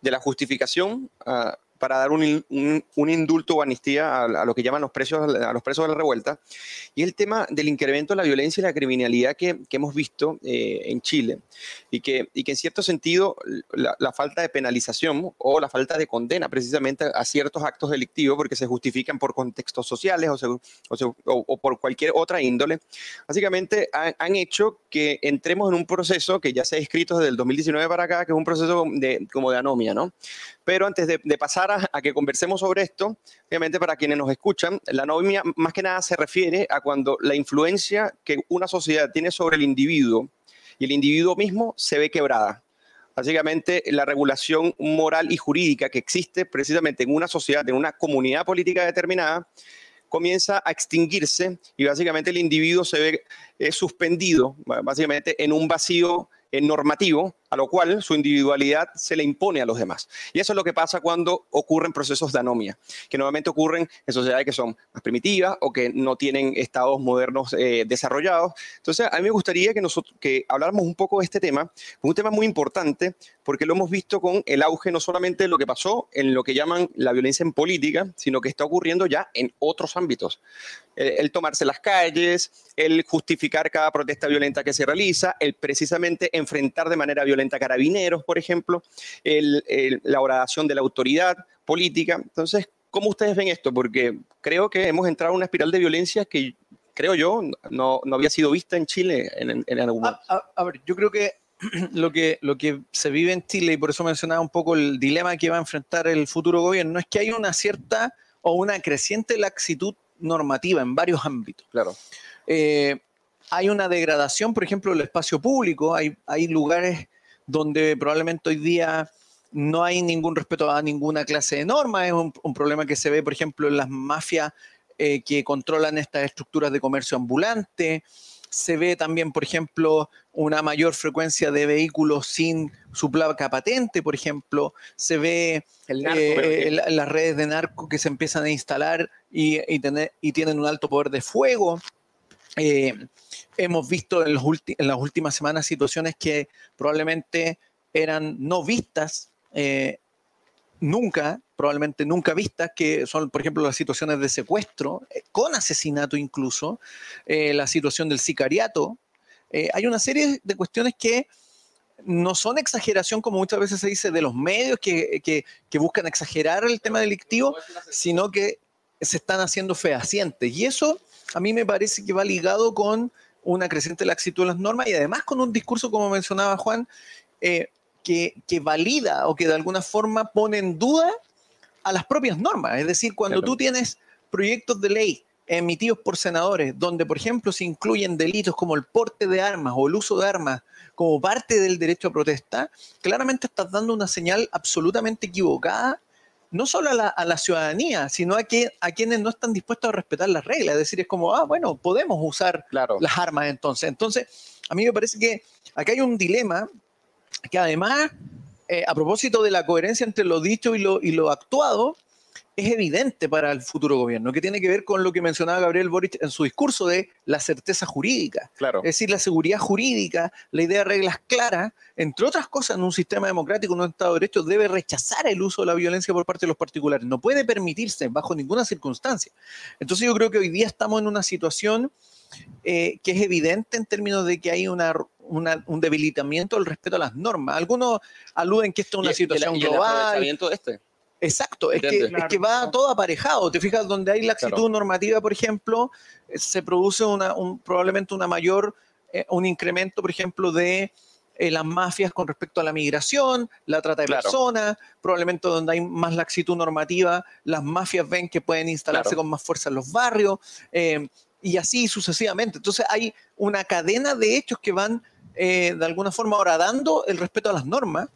de la justificación ah, para dar un, un- un indulto o amnistía a, a lo que llaman los presos, a los presos de la revuelta, y el tema del incremento de la violencia y la criminalidad que, que hemos visto eh, en Chile, y que, y que en cierto sentido la, la falta de penalización o la falta de condena precisamente a ciertos actos delictivos porque se justifican por contextos sociales o, se- o se- o- o por cualquier otra índole, básicamente han, han hecho que entremos en un proceso que ya se ha escrito desde el 2019 para acá, que es un proceso de, como de anomia, ¿no? Pero antes de, de pasar a, a que conversemos sobre esto, obviamente para quienes nos escuchan, la anomia más que nada se refiere a cuando la influencia que una sociedad tiene sobre el individuo y el individuo mismo se ve quebrada. Básicamente, la regulación moral y jurídica que existe precisamente en una sociedad, en una comunidad política determinada, comienza a extinguirse y básicamente el individuo se ve eh, suspendido, básicamente en un vacío eh, normativo, a lo cual su individualidad se le impone a los demás. Y eso es lo que pasa cuando ocurren procesos de anomia, que normalmente ocurren en sociedades que son más primitivas o que no tienen estados modernos eh, desarrollados. Entonces, a mí me gustaría que nosotros que habláramos un poco de este tema, un tema muy importante porque lo hemos visto con el auge no solamente de lo que pasó en lo que llaman la violencia en política, sino que está ocurriendo ya en otros ámbitos. El, el tomarse las calles, el justificar cada protesta violenta que se realiza, el precisamente enfrentar de manera violenta a carabineros, por ejemplo, el- el- la oración de la autoridad política. Entonces, ¿cómo ustedes ven esto? Porque creo que hemos entrado en una espiral de violencia que, creo yo, no, no había sido vista en Chile en, en- en algún momento. A, a- a ver, yo creo que lo, que lo que se vive en Chile, y por eso mencionaba un poco el dilema que va a enfrentar el futuro gobierno, es que hay una cierta o una creciente laxitud normativa en varios ámbitos. Claro. Eh, hay una degradación, por ejemplo, del espacio público. Hay, hay lugares donde probablemente hoy día no hay ningún respeto a ninguna clase de norma. Es un, un problema que se ve, por ejemplo, en las mafias eh, que controlan estas estructuras de comercio ambulante. Se ve también, por ejemplo, una mayor frecuencia de vehículos sin su placa patente, por ejemplo. Se ve El narco, eh, las redes de narco que se empiezan a instalar y, y tener- y tienen un alto poder de fuego. Eh, hemos visto en, los en las últimas semanas situaciones que probablemente eran no vistas eh, nunca, probablemente nunca vistas, que son, por ejemplo, las situaciones de secuestro, eh, con asesinato incluso, eh, la situación del sicariato. Eh, hay una serie de cuestiones que no son exageración, como muchas veces se dice, de los medios que, que- que buscan exagerar el tema delictivo, sino que se están haciendo fehacientes. Y eso a mí me parece que va ligado con una creciente laxitud de las normas y además con un discurso, como mencionaba Juan, eh, que, que valida o que de alguna forma pone en duda a las propias normas. Es decir, cuando Claro. tú tienes proyectos de ley emitidos por senadores, donde, por ejemplo, se incluyen delitos como el porte de armas o el uso de armas como parte del derecho a protesta, claramente estás dando una señal absolutamente equivocada, no solo a la, a la ciudadanía, sino a, que, a quienes no están dispuestos a respetar las reglas. Es decir, es como, ah, bueno, podemos usar Claro. las armas entonces. Entonces, a mí me parece que acá hay un dilema que además, eh, a propósito de la coherencia entre lo dicho y lo, y lo actuado, es evidente para el futuro gobierno, que tiene que ver con lo que mencionaba Gabriel Boric en su discurso de la certeza jurídica. Claro. Es decir, la seguridad jurídica, la idea de reglas claras, entre otras cosas, en un sistema democrático, en un Estado de Derecho, debe rechazar el uso de la violencia por parte de los particulares. No puede permitirse bajo ninguna circunstancia. Entonces yo creo que hoy día estamos en una situación eh, que es evidente en términos de que hay una, una- un debilitamiento del respeto a las normas. Algunos aluden que esto es una Y- y el- situación y el global. aprovechamiento este. Exacto, es que, es que va todo aparejado. Te fijas, donde hay laxitud Claro. normativa, por ejemplo, eh, se produce una, un- probablemente una mayor, eh, un incremento, por ejemplo, de eh, las mafias con respecto a la migración, la trata de Claro. personas, probablemente donde hay más laxitud normativa, las mafias ven que pueden instalarse Claro. con más fuerza en los barrios, eh, y así sucesivamente. Entonces hay una cadena de hechos que van eh, de alguna forma ahora dando el respeto a las normas.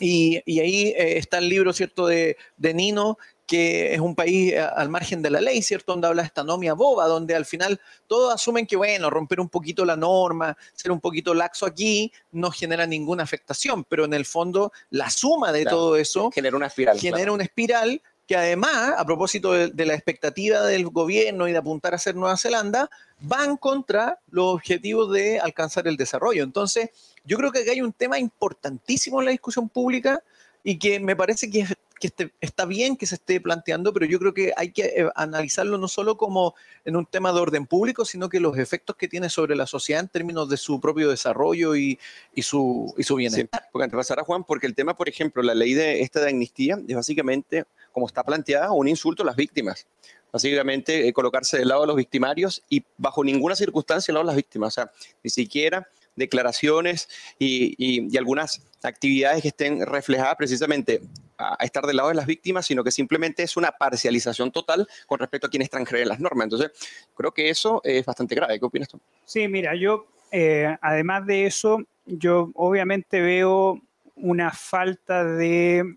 Y, y ahí eh, está el libro, ¿cierto?, de, de Nino, que es un país eh, al margen de la ley, ¿cierto?, donde habla esta anomia boba, donde al final todos asumen que, bueno, romper un poquito la norma, ser un poquito laxo aquí, no genera ninguna afectación, pero en el fondo la suma de Claro. todo eso Genera una espiral. genera claro. una espiral que además, a propósito de, de la expectativa del gobierno y de apuntar a ser Nueva Zelanda, van contra los objetivos de alcanzar el desarrollo. Entonces, yo creo que aquí hay un tema importantísimo en la discusión pública y que me parece que, que este- está bien que se esté planteando, pero yo creo que hay que eh, analizarlo no solo como en un tema de orden público, sino que los efectos que tiene sobre la sociedad en términos de su propio desarrollo y, y su, y su Sí, bienestar. porque antes pasará Juan, porque el tema, por ejemplo, la ley de esta de amnistía es básicamente, como está planteada, un insulto a las víctimas. Básicamente, eh, colocarse del lado de los victimarios y bajo ninguna circunstancia del lado de las víctimas. O sea, ni siquiera declaraciones y, algunas actividades que estén reflejadas precisamente a, a estar del lado de las víctimas, sino que simplemente es una parcialización total con respecto a quienes transgreden las normas. Entonces, creo que eso es bastante grave. ¿Qué opinas tú? Sí, mira, yo, eh, además de eso, yo obviamente veo una falta de,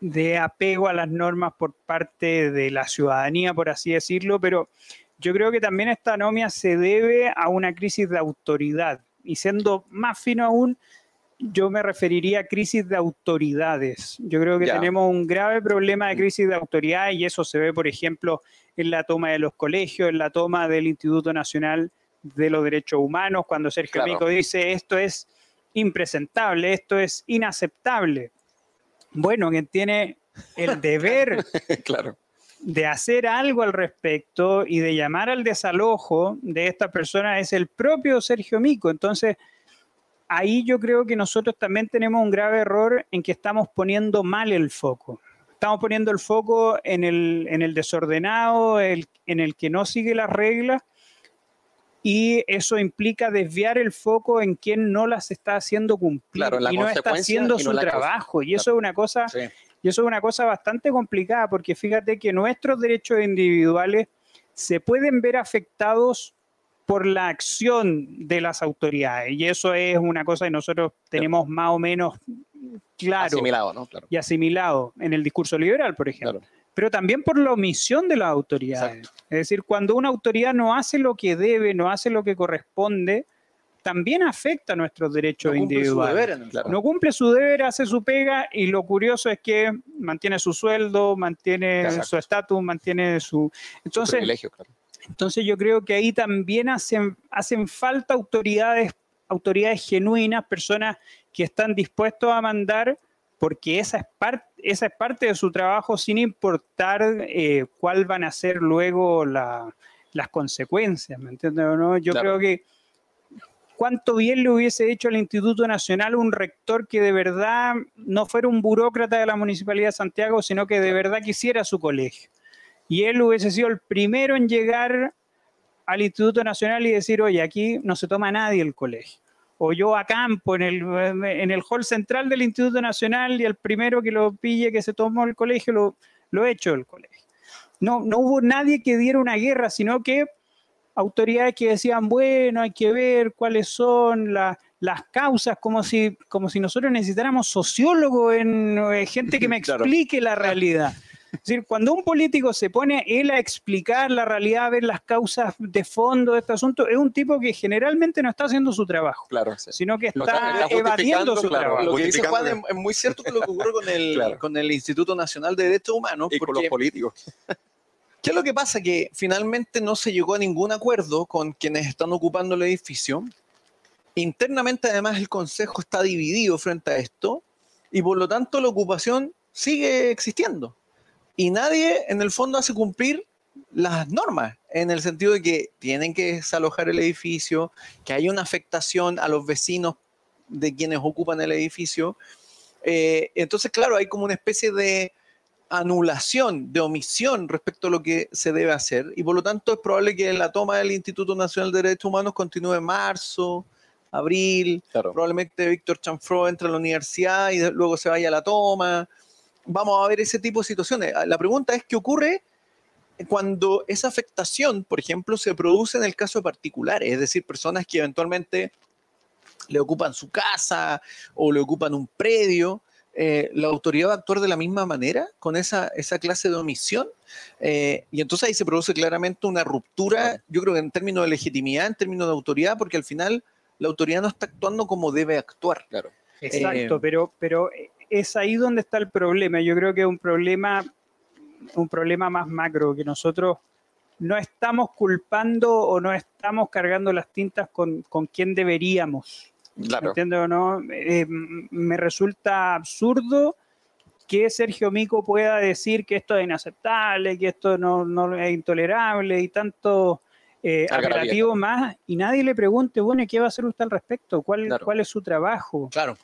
de apego a las normas por parte de la ciudadanía, por así decirlo, pero yo creo que también esta anomia se debe a una crisis de autoridad. Y siendo más fino aún, yo me referiría a crisis de autoridades. Yo creo que Ya. tenemos un grave problema de crisis de autoridad y eso se ve, por ejemplo, en la toma de los colegios, en la toma del Instituto Nacional de los Derechos Humanos, cuando Sergio Claro. Mico dice esto es impresentable, esto es inaceptable. Bueno, quien tiene el deber claro. de hacer algo al respecto y de llamar al desalojo de esta persona es el propio Sergio Mico. Entonces, ahí yo creo que nosotros también tenemos un grave error en que estamos poniendo mal el foco. Estamos poniendo el foco en el, en el desordenado, el- en el que no sigue las reglas, y eso implica desviar el foco en quien no las está haciendo cumplir Claro, en la y no está haciendo no su trabajo. Y eso es una cosa Sí. y eso es una cosa bastante complicada porque fíjate que nuestros derechos individuales se pueden ver afectados por la acción de las autoridades. Y eso es una cosa que nosotros tenemos más o menos claro Asimilado, ¿no? Claro. y asimilado en el discurso liberal, por ejemplo. Claro. Pero también por la omisión de las autoridades. Es decir, cuando una autoridad no hace lo que debe, no hace lo que corresponde, también afecta nuestros derechos No cumple su individuales deber Claro. no cumple su deber, hace su pega y lo curioso es que mantiene su sueldo, mantiene Exacto. su estatus, mantiene su... Entonces, privilegio, claro. entonces yo creo que ahí también hacen, hacen falta autoridades, autoridades genuinas, personas que están dispuestos a mandar porque esa es, par- esa es parte de su trabajo sin importar eh, cuál van a ser luego la- las consecuencias, ¿me entiendes o no? Yo Claro. creo que cuánto bien le hubiese hecho al Instituto Nacional un rector que de verdad no fuera un burócrata de la Municipalidad de Santiago, sino que de verdad quisiera su colegio. Y él hubiese sido el primero en llegar al Instituto Nacional y decir, oye, aquí no se toma nadie el colegio. O yo a campo, en el, en el hall central del Instituto Nacional, y el primero que lo pille que se tomó el colegio, lo, lo echo del colegio. No, no hubo nadie que diera una guerra, sino que autoridades que decían, bueno, hay que ver cuáles son la- las causas, como si, como si nosotros necesitáramos sociólogos, en, eh, gente que me Claro. explique la realidad. Es decir, cuando un político se pone él a explicar la realidad, a ver las causas de fondo de este asunto, es un tipo que generalmente no está haciendo su trabajo, Claro, sí. sino que está, está evadiendo su claro, trabajo. Lo que dice justificando Juan es, es muy cierto que lo que ocurre con el, Claro. con el Instituto Nacional de Derechos Humanos. Y con los políticos. ¿Qué es lo que pasa? Que finalmente no se llegó a ningún acuerdo con quienes están ocupando el edificio. Internamente, además, el Consejo está dividido frente a esto y por lo tanto la ocupación sigue existiendo. Y nadie, en el fondo, hace cumplir las normas, en el sentido de que tienen que desalojar el edificio, que hay una afectación a los vecinos de quienes ocupan el edificio. Eh, entonces, claro, hay como una especie de anulación, de omisión respecto a lo que se debe hacer y por lo tanto es probable que la toma del Instituto Nacional de Derechos Humanos continúe en marzo, abril, Claro. probablemente Víctor Chanfro entre a la universidad y luego se vaya a la toma. Vamos a ver ese tipo de situaciones. La pregunta es qué ocurre cuando esa afectación, por ejemplo, se produce en el caso de particulares, es decir, personas que eventualmente le ocupan su casa o le ocupan un predio, eh, ¿la autoridad va a actuar de la misma manera con esa, esa clase de omisión? Eh, y entonces ahí se produce claramente una ruptura, yo creo que en términos de legitimidad, en términos de autoridad, porque al final la autoridad no está actuando como debe actuar. Claro. Exacto, Eh, pero, pero es ahí donde está el problema. Yo creo que es un problema, un problema más macro, que nosotros no estamos culpando o no estamos cargando las tintas con, con quien deberíamos. Claro. ¿Entiendes o no? Eh, me resulta absurdo que Sergio Mico pueda decir que esto es inaceptable, que esto no, no es intolerable y tanto eh, apelativo más, y nadie le pregunte, bueno, ¿y qué va a hacer usted al respecto? ¿Cuál, Claro. cuál es su trabajo? Claro.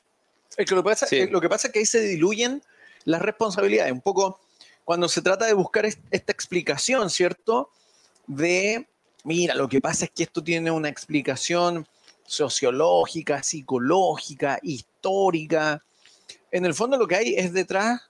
Es que lo, que pasa, Sí. lo que pasa es que ahí se diluyen las responsabilidades. Un poco cuando se trata de buscar est- esta explicación, ¿cierto? De, mira, lo que pasa es que esto tiene una explicación sociológica, psicológica, histórica. En el fondo lo que hay es detrás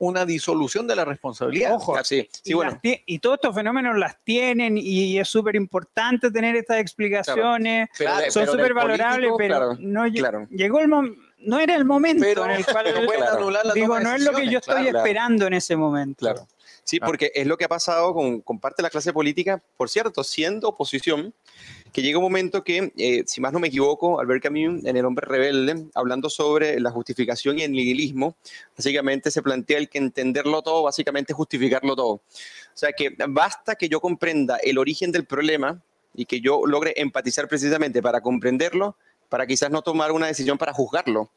una disolución de la responsabilidad. Ojo, sí, sí, y, bueno. y todos estos fenómenos las tienen y es súper importante tener estas explicaciones. Pero Son súper valorables, pero claro, no claro. llegó el mom- no era el momento Pero en el cual pueden Claro. anular digo, no es lo que yo estoy Claro, esperando en ese momento. Claro. Sí, Ah. porque es lo que ha pasado con, con parte de la clase política, por cierto, siendo oposición, que llega un momento que, eh, si más no me equivoco, Albert Camus, en El hombre rebelde, hablando sobre la justificación y el nihilismo, básicamente se plantea el que entenderlo todo, básicamente justificarlo todo. O sea que basta que yo comprenda el origen del problema y que yo logre empatizar precisamente para comprenderlo, para quizás no tomar una decisión para juzgarlo.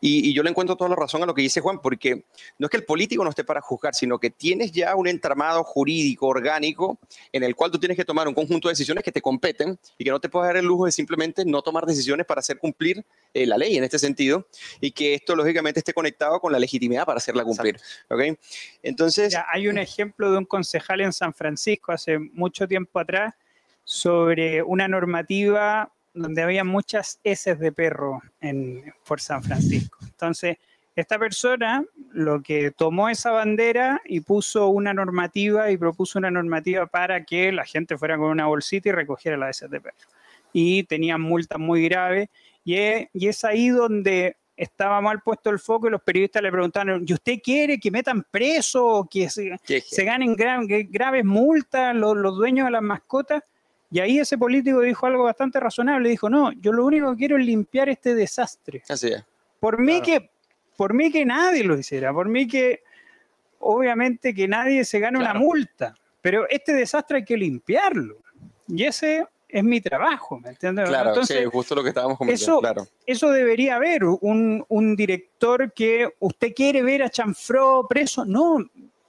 Y, y yo le encuentro toda la razón a lo que dice Juan, porque no es que el político no esté para juzgar, sino que tienes ya un entramado jurídico, orgánico, en el cual tú tienes que tomar un conjunto de decisiones que te competen y que no te puedes dar el lujo de simplemente no tomar decisiones para hacer cumplir eh, la ley en este sentido y que esto lógicamente esté conectado con la legitimidad para hacerla cumplir. ¿ok? Entonces, Ya, hay un ejemplo de un concejal en San Francisco hace mucho tiempo atrás sobre una normativa donde había muchas heces de perro en, por San Francisco. Entonces, esta persona lo que tomó esa bandera y puso una normativa y propuso una normativa para que la gente fuera con una bolsita y recogiera las heces de perro. Y tenían multas muy graves. Y es, y es ahí donde estaba mal puesto el foco y los periodistas le preguntaron, ¿y usted quiere que metan preso o que se, se ganen gra- graves multas los, los dueños de las mascotas? Y ahí ese político dijo algo bastante razonable, dijo, no, yo lo único que quiero es limpiar este desastre. así es. Por mí Claro. que, por mí que nadie lo hiciera, por mí que obviamente que nadie se gane una multa, pero este desastre hay que limpiarlo. Y ese es mi trabajo, ¿me entiendes? Claro, Entonces, sí, justo lo que estábamos comentando. eso- claro. eso debería haber, un, un director que usted quiere ver a Chanfro preso. No,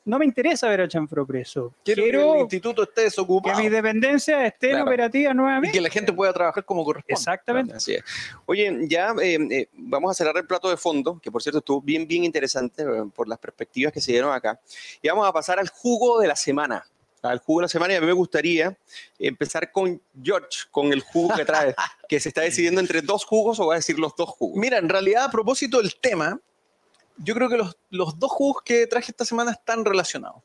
no me interesa ver a Chanfro preso. Quiero, que el Quiero instituto esté que desocupado mis dependencias estén Claro. operativas y nuevamente. que la gente pueda trabajar como corresponde. Exactamente. Así es. Oye, ya eh, eh, vamos a cerrar el plato de fondo, que por cierto estuvo bien, bien interesante eh, por las perspectivas que se dieron acá. Y vamos a pasar al jugo de la semana. Al jugo de la semana, y a mí me gustaría empezar con George, con el jugo que trae, que se está decidiendo entre dos jugos o va a decir los dos jugos. Mira, en realidad, a propósito del tema, yo creo que los, los dos jugos que traje esta semana están relacionados.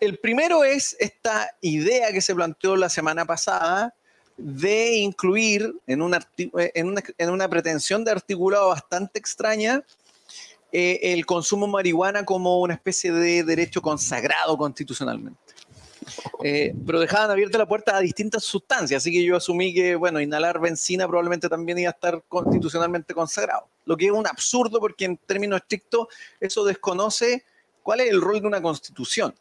El primero es esta idea que se planteó la semana pasada de incluir en una, en una, en una pretensión de articulado bastante extraña eh, el consumo de marihuana como una especie de derecho consagrado constitucionalmente. Eh, pero dejaban abierta la puerta a distintas sustancias, así que yo asumí que, bueno, inhalar benzina probablemente también iba a estar constitucionalmente consagrado. Lo que es un absurdo porque en términos estrictos eso desconoce cuál es el rol de una constitución.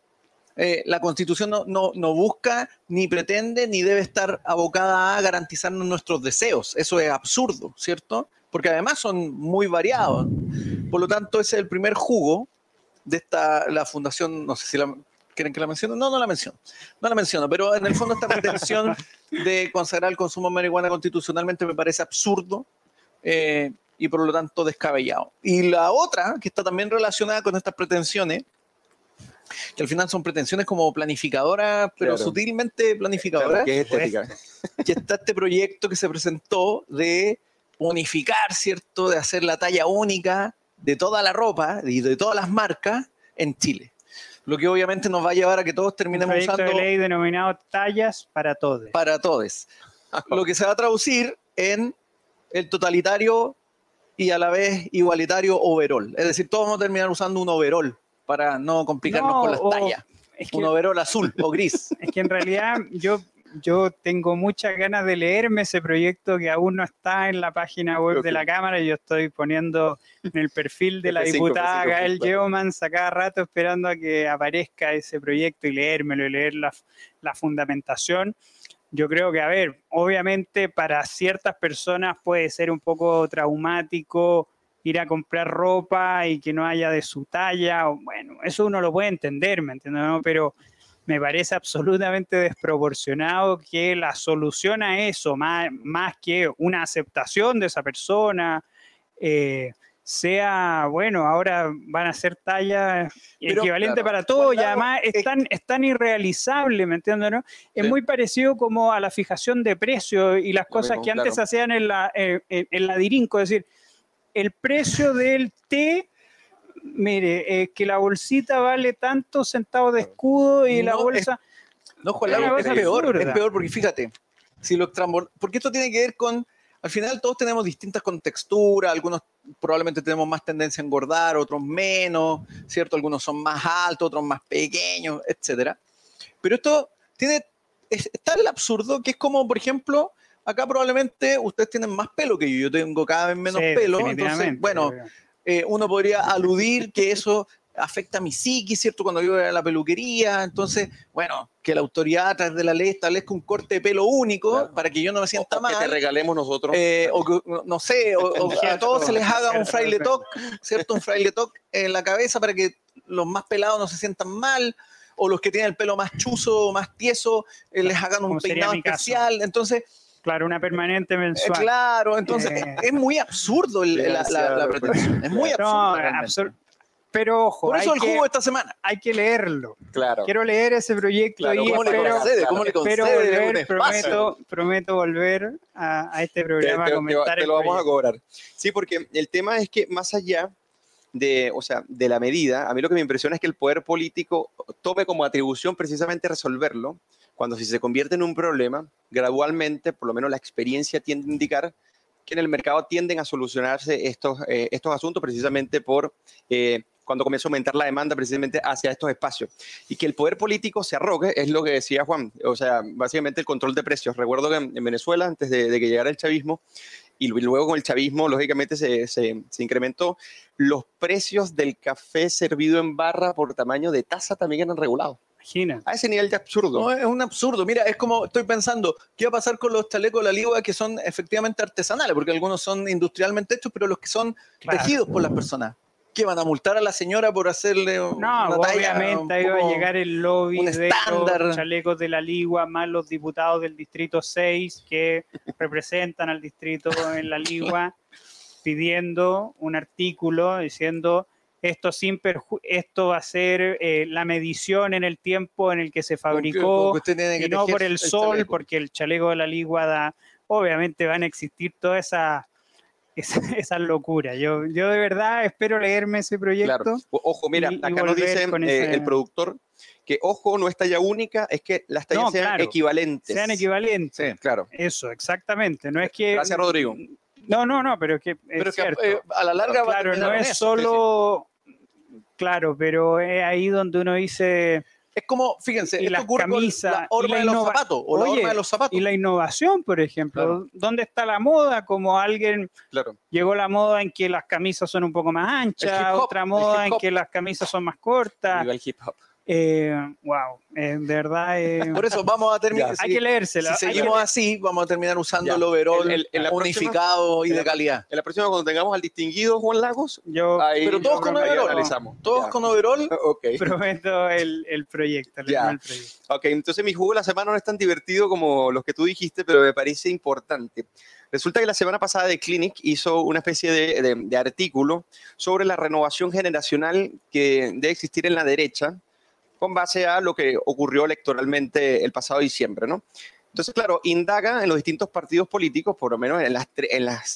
Eh, la constitución no, no, no, busca, ni pretende, ni debe estar abocada a garantizarnos nuestros deseos. Eso es absurdo, ¿cierto? Porque además son muy variados. Por lo tanto, ese es el primer jugo de esta, la fundación, no sé si la, ¿Quieren que la mencione? No, no la menciono. No la menciono, pero en el fondo esta pretensión de consagrar el consumo de marihuana constitucionalmente me parece absurdo eh, y por lo tanto descabellado. Y la otra, que está también relacionada con estas pretensiones, que al final son pretensiones como planificadoras, pero Claro. sutilmente planificadoras, que es estética. que está este proyecto que se presentó de unificar, ¿cierto? De hacer la talla única de toda la ropa y de todas las marcas en Chile. Lo que obviamente nos va a llevar a que todos terminemos usando de ley denominado tallas para todos. para todos. Lo que se va a traducir en el totalitario y a la vez igualitario overall. Es decir, todos vamos a terminar usando un overall para no complicarnos No, con las o- tallas. Es que, Un overall azul o gris. es que en realidad yo, yo tengo muchas ganas de leerme ese proyecto que aún no está en la página web Creo de la Cámara. Yo estoy poniendo en el perfil de la F5, diputada F5, Gael claro. Yeomans a cada rato esperando a que aparezca ese proyecto y leérmelo y leer la, la fundamentación. Yo creo que, a ver, obviamente para ciertas personas puede ser un poco traumático ir a comprar ropa y que no haya de su talla. Bueno, eso uno lo puede entender, ¿me entiendes? no? Pero me parece absolutamente desproporcionado que la solución a eso, más, más que una aceptación de esa persona, eh, sea, bueno, ahora van a ser tallas Pero, equivalente claro, para todo y además es es- tan, es tan irrealizable, ¿me entiendes? no? Es Sí. muy parecido como a la fijación de precios y las Lo cosas mismo, que antes claro. hacían en la, en, en- en la Dirinco, es decir, el precio del té, mire, eh, que la bolsita vale tantos centavos de escudo y la bolsa... No, Juan Es es peor, absurda. es peor porque fíjate, si lo porque esto tiene que ver con, al final todos tenemos distintas contexturas, algunos probablemente tenemos más tendencia a engordar, otros menos, ¿cierto? Algunos son más altos, otros más pequeños, etcétera. Pero esto tiene, es, está el absurdo que es como, por ejemplo, acá probablemente ustedes tienen más pelo que yo, yo tengo cada vez menos Sí, pelo, entonces, bueno, eh, uno podría aludir que eso afecta a mi psiquis, ¿cierto? Cuando yo voy a la peluquería, entonces, bueno, que la autoridad a través de la ley establezca un corte de pelo único Claro. para que yo no me sienta o que te mal. regalemos nosotros. eh, o que, no- sé, o, o a todos se les haga un fraile talk, ¿cierto? Un fraile talk en la cabeza para que los más pelados no se sientan mal, o los que tienen el pelo más chuzo, más tieso, eh, les hagan un peinado caso. especial. Entonces, Claro, una permanente eh, mensual. claro, entonces Eh. es muy absurdo el- la, la- la pretensión. Es muy absurdo. No, realmente. Pero ojo, Por eso hay, el que, jugo de esta semana. hay que leerlo. claro. Quiero leer ese proyecto Claro, y ¿Cómo le espero, concede? ¿Cómo le espero concede un volver, prometo, prometo volver a, a este te, programa te- a te- comentar te el lo vamos a cobrar. Sí, porque el tema es que más allá de, o sea, de la medida, a mí lo que me impresiona es que el poder político tome como atribución precisamente resolverlo, cuando si se convierte en un problema, gradualmente, por lo menos la experiencia tiende a indicar que en el mercado tienden a solucionarse estos, eh, estos asuntos precisamente por eh, cuando comienza a aumentar la demanda precisamente hacia estos espacios. Y que el poder político se arrogue, es lo que decía Juan, o sea, básicamente el control de precios. Recuerdo que en en Venezuela, antes de, de que llegara el chavismo, y lu- luego con el chavismo, lógicamente, se, se- se incrementó, los precios del café servido en barra por tamaño de taza también eran regulados. Imagina. A ese nivel de absurdo. No, es un absurdo. Mira, es como estoy pensando, ¿qué va a pasar con los chalecos de la ligua que son efectivamente artesanales? Porque algunos son industrialmente hechos, pero los que son Claro. tejidos por las personas. ¿Qué van a multar a la señora por hacerle No, una talla obviamente ahí un va a llegar el lobby un de estándar. los chalecos de la Ligua, más los diputados del Distrito 6 que representan al distrito en la Ligua, pidiendo un artículo diciendo esto sin perju- esto va a ser eh, la medición en el tiempo en el que se fabricó que que y no por el sol, chaleco. porque el chaleco de la Ligua da, obviamente van a existir todas esas esa, esa locura. Yo, yo de verdad espero leerme ese proyecto. Claro. Ojo, mira, y- y acá nos dice eh, ese- el productor que, ojo, no es talla única, es que las tallas No, sean claro. equivalentes. Sean equivalentes. Sí, claro. Eso, exactamente. No es que. Gracias, Rodrigo. No, no, no, pero que es Pero que cierto. eh, a la larga va a claro, no es eso. solo... Claro, pero es ahí donde uno dice... Es como, fíjense, Y esto con la y horma la de los zapatos o la Oye, horma de los zapatos. Y la innovación, por ejemplo, Claro. ¿dónde está la moda? Como alguien Claro. llegó la moda en que las camisas son un poco más anchas, otra moda en que las camisas son más cortas. Viva el hip hop. Eh, wow, eh, de verdad, eh, Por eso vamos a terminar. hay que leérsela. Si seguimos leer- así, vamos a terminar usando Ya. el overall El- el- en la unificado y en de calidad. En la próxima, cuando tengamos al distinguido Juan Lagos, yo ahí, Pero todos con ahí overol. analizamos. Todos Ya. con overall. Ok. prometo el, el proyecto. Ya. el proyecto. Ok, entonces mi jugo de la semana no es tan divertido como los que tú dijiste, pero me parece importante. Resulta que la semana pasada The Clinic hizo una especie de, de- de artículo sobre la renovación generacional que debe existir en la derecha con base a lo que ocurrió electoralmente el pasado diciembre, ¿no? Entonces, claro, indaga en los distintos partidos políticos, por lo menos en las,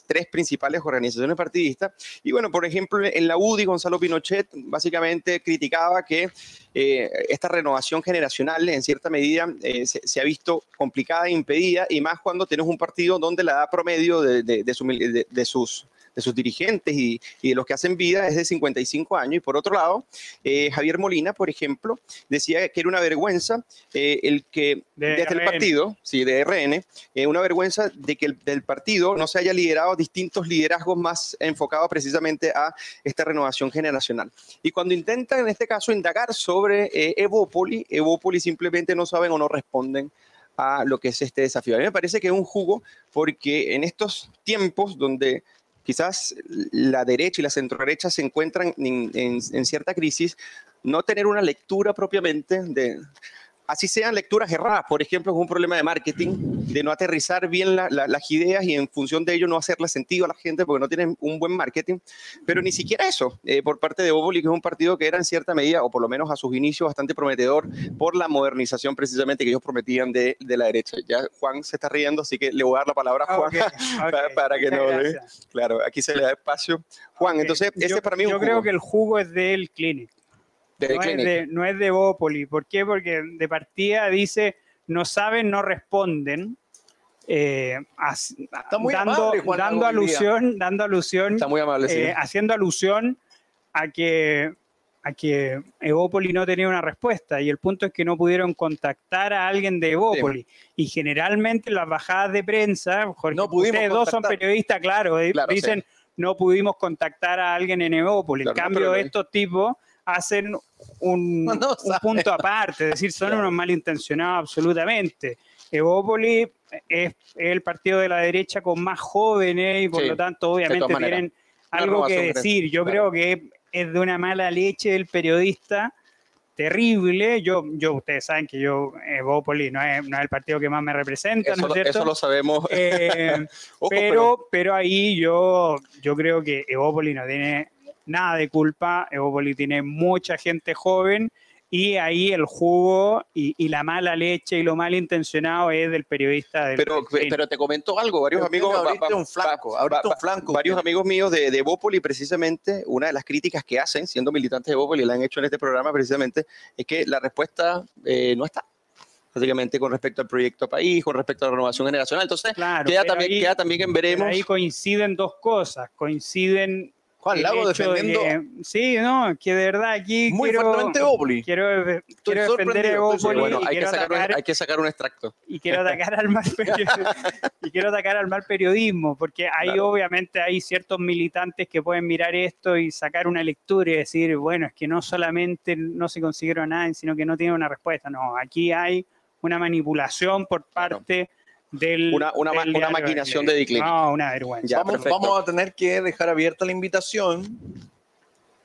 tres principales organizaciones partidistas. Y bueno, por ejemplo, en la UDI, Gonzalo Pinochet básicamente criticaba que eh, esta renovación generacional en cierta medida eh, se, ha visto complicada e impedida, y más cuando tienes un partido donde la edad promedio de, de- de- de sus de sus dirigentes y, y de los que hacen vida es de 55 años. Y por otro lado, eh, Javier Molina, por ejemplo, decía que era una vergüenza eh, el que De desde el partido, sí, de RN, eh, una vergüenza de que el, del partido no se haya liderado distintos liderazgos más enfocados precisamente a esta renovación generacional. Y cuando intentan, en este caso, indagar sobre Evópoli, Evópoli simplemente no saben o no responden a lo que es este desafío. A mí me parece que es un jugo porque en estos tiempos donde quizás la derecha y la centroderecha se encuentran en, cierta crisis, no tener una lectura propiamente de, así sean lecturas erradas, por ejemplo, es un problema de marketing, de no aterrizar bien la- la- las ideas y en función de ello no hacerle sentido a la gente porque no tienen un buen marketing, pero ni siquiera eso, eh, por parte de Boboli, que es un partido que era en cierta medida, o por lo menos a sus inicios, bastante prometedor por la modernización precisamente que ellos prometían de, de la derecha. Ya Juan se está riendo, así que le voy a dar la palabra a Juan. para- que no. Claro, aquí se le da espacio. Juan, entonces, ese yo, para mí es yo un creo que el jugo es del Clinic. De no, es de, no es de Bópoli. ¿Por qué? Porque de partida dice, no saben, no responden. eh, as- muy dando, amable, Juan dando alusión, dando alusión, Está muy amable, sí. eh, haciendo alusión a que a que Evópoli no tenía una respuesta y el punto es que no pudieron contactar a alguien de Evópoli y generalmente las bajadas de prensa, Jorge, No pudimos ustedes dos son contactar. periodistas, claro, eh, Claro, dicen no pudimos contactar a alguien en Evópoli, Claro, en no, cambio pero- estos tipos hacen un, No un saben. punto aparte, es decir, son unos malintencionados absolutamente. Evópoli es, el partido de la derecha con más jóvenes y por Sí, lo tanto obviamente tienen algo que decir. Yo claro. creo que es de una mala leche del periodista terrible. Yo, yo ustedes saben que yo, Evópoli no es, no es el partido que más me representa, Eso, ¿no es lo- cierto? eso lo sabemos. Eh, Ojo, pero, pero ahí yo, yo creo que Evópoli no tiene nada de culpa. Evópoli tiene mucha gente joven y ahí el jugo y, y la mala leche y lo malintencionado es del periodista del Pero, pero te comento algo, varios Pero amigos, que va- un flanco, va- va- un flanco. varios amigos míos de, de Bópoli, precisamente, una de las críticas que hacen, siendo militantes de Bópoli, la han hecho en este programa precisamente, es que la respuesta eh, no está. Básicamente con respecto al proyecto país, con respecto a la renovación generacional. Entonces, Claro, queda, también, ahí- queda también en veremos. ahí coinciden dos cosas. Coinciden Juan Lago defendiendo que- sí, no, que de verdad aquí muy quiero, fuertemente quiero, quiero defender a sorprendido. bueno, y hay que, quiero sacar un, atacar hay que sacar un extracto. y quiero atacar al mal periodismo, y quiero atacar al mal periodismo porque hay Claro. obviamente hay ciertos militantes que pueden mirar esto y sacar una lectura y decir bueno es que no solamente no se consiguieron nada sino que no tiene una respuesta no aquí hay una manipulación por Claro. Del Una- una ma- del una maquinación de Diclin. no una vergüenza Ya, vamos, vamos a tener que dejar abierta la invitación.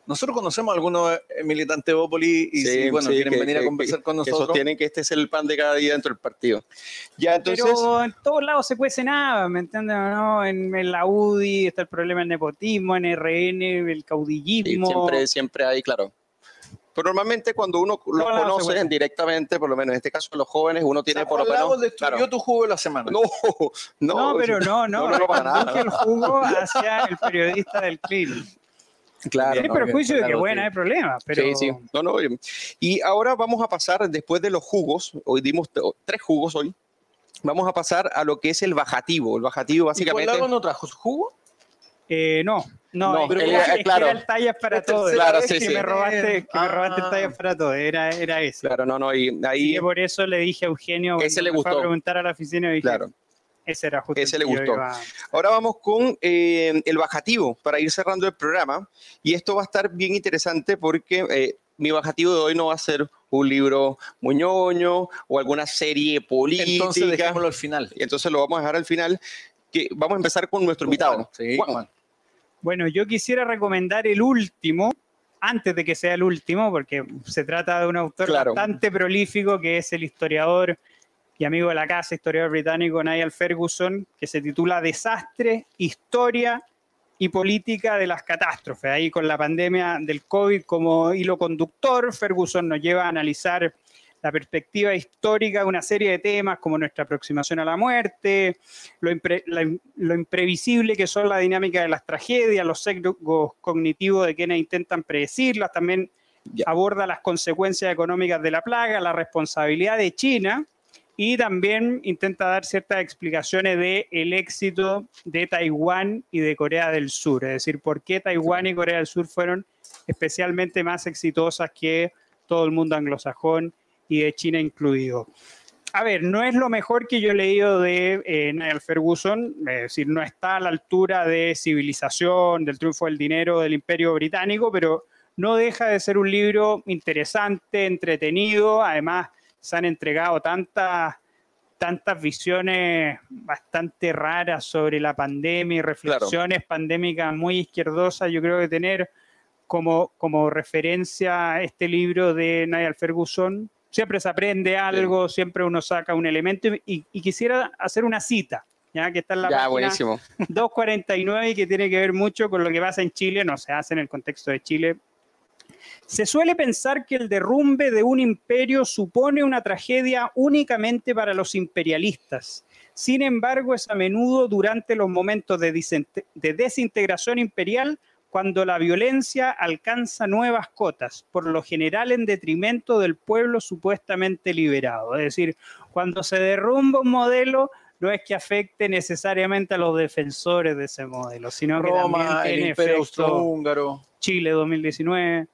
Nosotros conocemos a algunos eh, militantes de Bópoli y Sí, si bueno, sí, quieren que- venir a que- conversar con Que nosotros. sostienen que este es el pan de cada día dentro del partido. Ya, entonces. pero en todos lados se cuece nada, ¿me entiendes? o ¿no? En, en la UDI está el problema del nepotismo, en RN el Sí, caudillismo. siempre, siempre hay, claro. Pero normalmente cuando uno los No, no, conoce seguro. directamente, por lo menos en este caso los jóvenes, uno tiene por lo menos... destruyó claro. tu jugo de la semana. No, no, No, pero no, no, no, no, para nada. El jugo hacia el periodista del clip. Claro, Sin no, perjuicio de que, claro, bueno, sí. hay problemas, pero Sí, sí. No, no. oye. Y ahora vamos a pasar, después de los jugos, hoy dimos tres jugos hoy, vamos a pasar a lo que es el bajativo. El bajativo básicamente... ¿Y no trajo su jugo? Eh, no, no, pero que era- era, es que claro. era el tallas para tercera Claro, sí, que sí. me robaste, que me robaste Ah. el tallas para todos. Era, era ese. Claro, no, no, y ahí... que por eso le dije a Eugenio, Ese le me fue gustó. a preguntar a la oficina, dije, Claro. ese era justo Ese le gustó. iba- Ahora vamos con eh, el bajativo para ir cerrando el programa. Y esto va a estar bien interesante porque eh, mi bajativo de hoy no va a ser un libro muy ñoño o alguna serie política. Entonces dejémoslo al final. Y entonces lo vamos a dejar al final. Que vamos a empezar con nuestro invitado. Sí, Juan. Juan. Bueno, yo quisiera recomendar el último, antes de que sea el último, porque se trata de un autor Claro. bastante prolífico, que es el historiador y amigo de la casa, historiador británico Niall Ferguson, que se titula Desastre, Historia y Política de las Catástrofes. Ahí con la pandemia del COVID como hilo conductor, Ferguson nos lleva a analizar la perspectiva histórica de una serie de temas como nuestra aproximación a la muerte, lo, impre- la- lo imprevisible que son la dinámica de las tragedias, los sesgos cognitivos de quienes intentan predecirlas, también aborda las consecuencias económicas de la plaga, la responsabilidad de China y también intenta dar ciertas explicaciones de el éxito de Taiwán y de Corea del Sur, es decir, por qué Taiwán y Corea del Sur fueron especialmente más exitosas que todo el mundo anglosajón y de China incluido. A ver, no es lo mejor que yo he leído de eh, Niall Ferguson, es decir, no está a la altura de Civilización, del triunfo del dinero del Imperio Británico, pero no deja de ser un libro interesante, entretenido, además se han entregado tantas tantas visiones bastante raras sobre la pandemia y reflexiones pandémicas muy izquierdosas, yo creo que tener como, como referencia este libro de Niall Ferguson, siempre se aprende algo, siempre uno saca un elemento y, y quisiera hacer una cita, ya que está en la Ya, página buenísimo. 249 y que tiene que ver mucho con lo que pasa en Chile, no se hace en el contexto de Chile. Se suele pensar que el derrumbe de un imperio supone una tragedia únicamente para los imperialistas. Sin embargo, es a menudo durante los momentos de desintegración imperial cuando la violencia alcanza nuevas cotas, por lo general en detrimento del pueblo supuestamente liberado. Es decir, cuando se derrumba un modelo, no es que afecte necesariamente a los defensores de ese modelo, sino que Roma, también el Imperio Austrohúngaro. Chile 2019.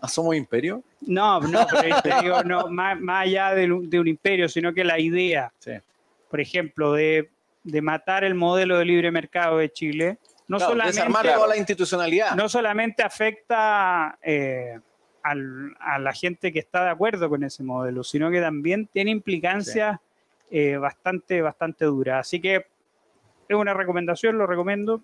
¿Ah, ¿Somos imperio? No, no, pero te digo, no, más, más allá de, un- de un imperio, sino que la idea, Sí. por ejemplo, de, de matar el modelo de libre mercado de Chile, no Claro, solamente desarmar toda la institucionalidad. no solamente afecta eh, al- a la gente que está de acuerdo con ese modelo, sino que también tiene implicancias eh, bastante, bastante duras. Así que es una recomendación, lo recomiendo.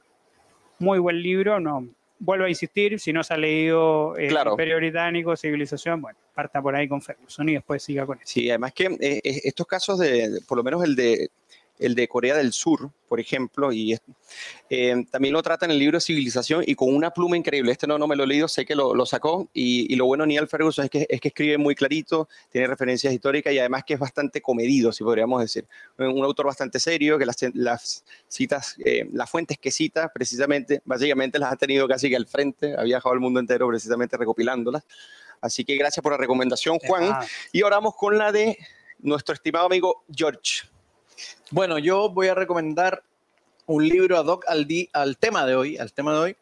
Muy buen libro, no. Vuelvo a insistir, si no se ha leído eh, Claro. Imperio Británico, Civilización, bueno, parta por ahí con Ferguson y después siga con eso. Sí, además que eh, estos casos de- por lo menos el de el de Corea del Sur, por ejemplo, y eh, también lo trata en el libro Civilización y con una pluma increíble. Este no, no me lo he leído, sé que lo, lo sacó y, y lo bueno de Neil Ferguson es que, es que escribe muy clarito, tiene referencias históricas y además que es bastante comedido, si podríamos decir. Un autor bastante serio, que las, las citas, eh, las fuentes que cita, precisamente, básicamente las ha tenido casi que al frente, ha viajado al mundo entero precisamente recopilándolas. Así que gracias por la recomendación, Juan. Y ahora vamos con la de nuestro estimado amigo George. Bueno, yo voy a recomendar un libro ad hoc al, tema de hoy, al tema de hoy,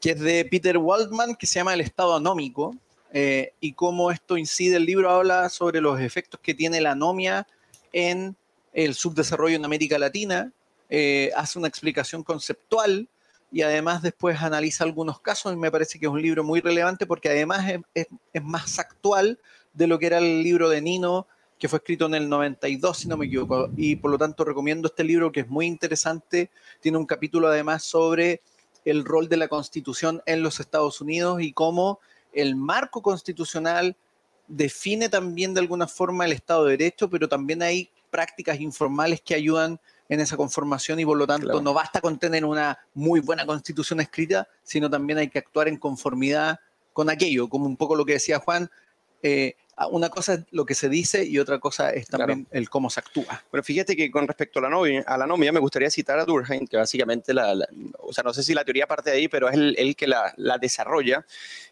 que es de Peter Waldman, que se llama El Estado Anómico, eh, y cómo esto incide, el libro habla sobre los efectos que tiene la anomia en el subdesarrollo en América Latina, eh, hace una explicación conceptual y además después analiza algunos casos y me parece que es un libro muy relevante porque además es más actual de lo que era el libro de Nino que fue escrito en el 92, si no me equivoco, y por lo tanto recomiendo este libro que es muy interesante. Tiene un capítulo además sobre el rol de la Constitución en los Estados Unidos y cómo el marco constitucional define también de alguna forma el Estado de Derecho, pero también hay prácticas informales que ayudan en esa conformación y por lo tanto Claro. no basta con tener una muy buena constitución escrita, sino también hay que actuar en conformidad con aquello, como un poco lo que decía Juan, eh, una cosa es lo que se dice y otra cosa es también el cómo se actúa. Pero fíjate que con respecto a la novia, a la novia me gustaría citar a Durkheim, que básicamente, la, la- o sea, no sé si la teoría parte de ahí, pero es el, el que la, la desarrolla,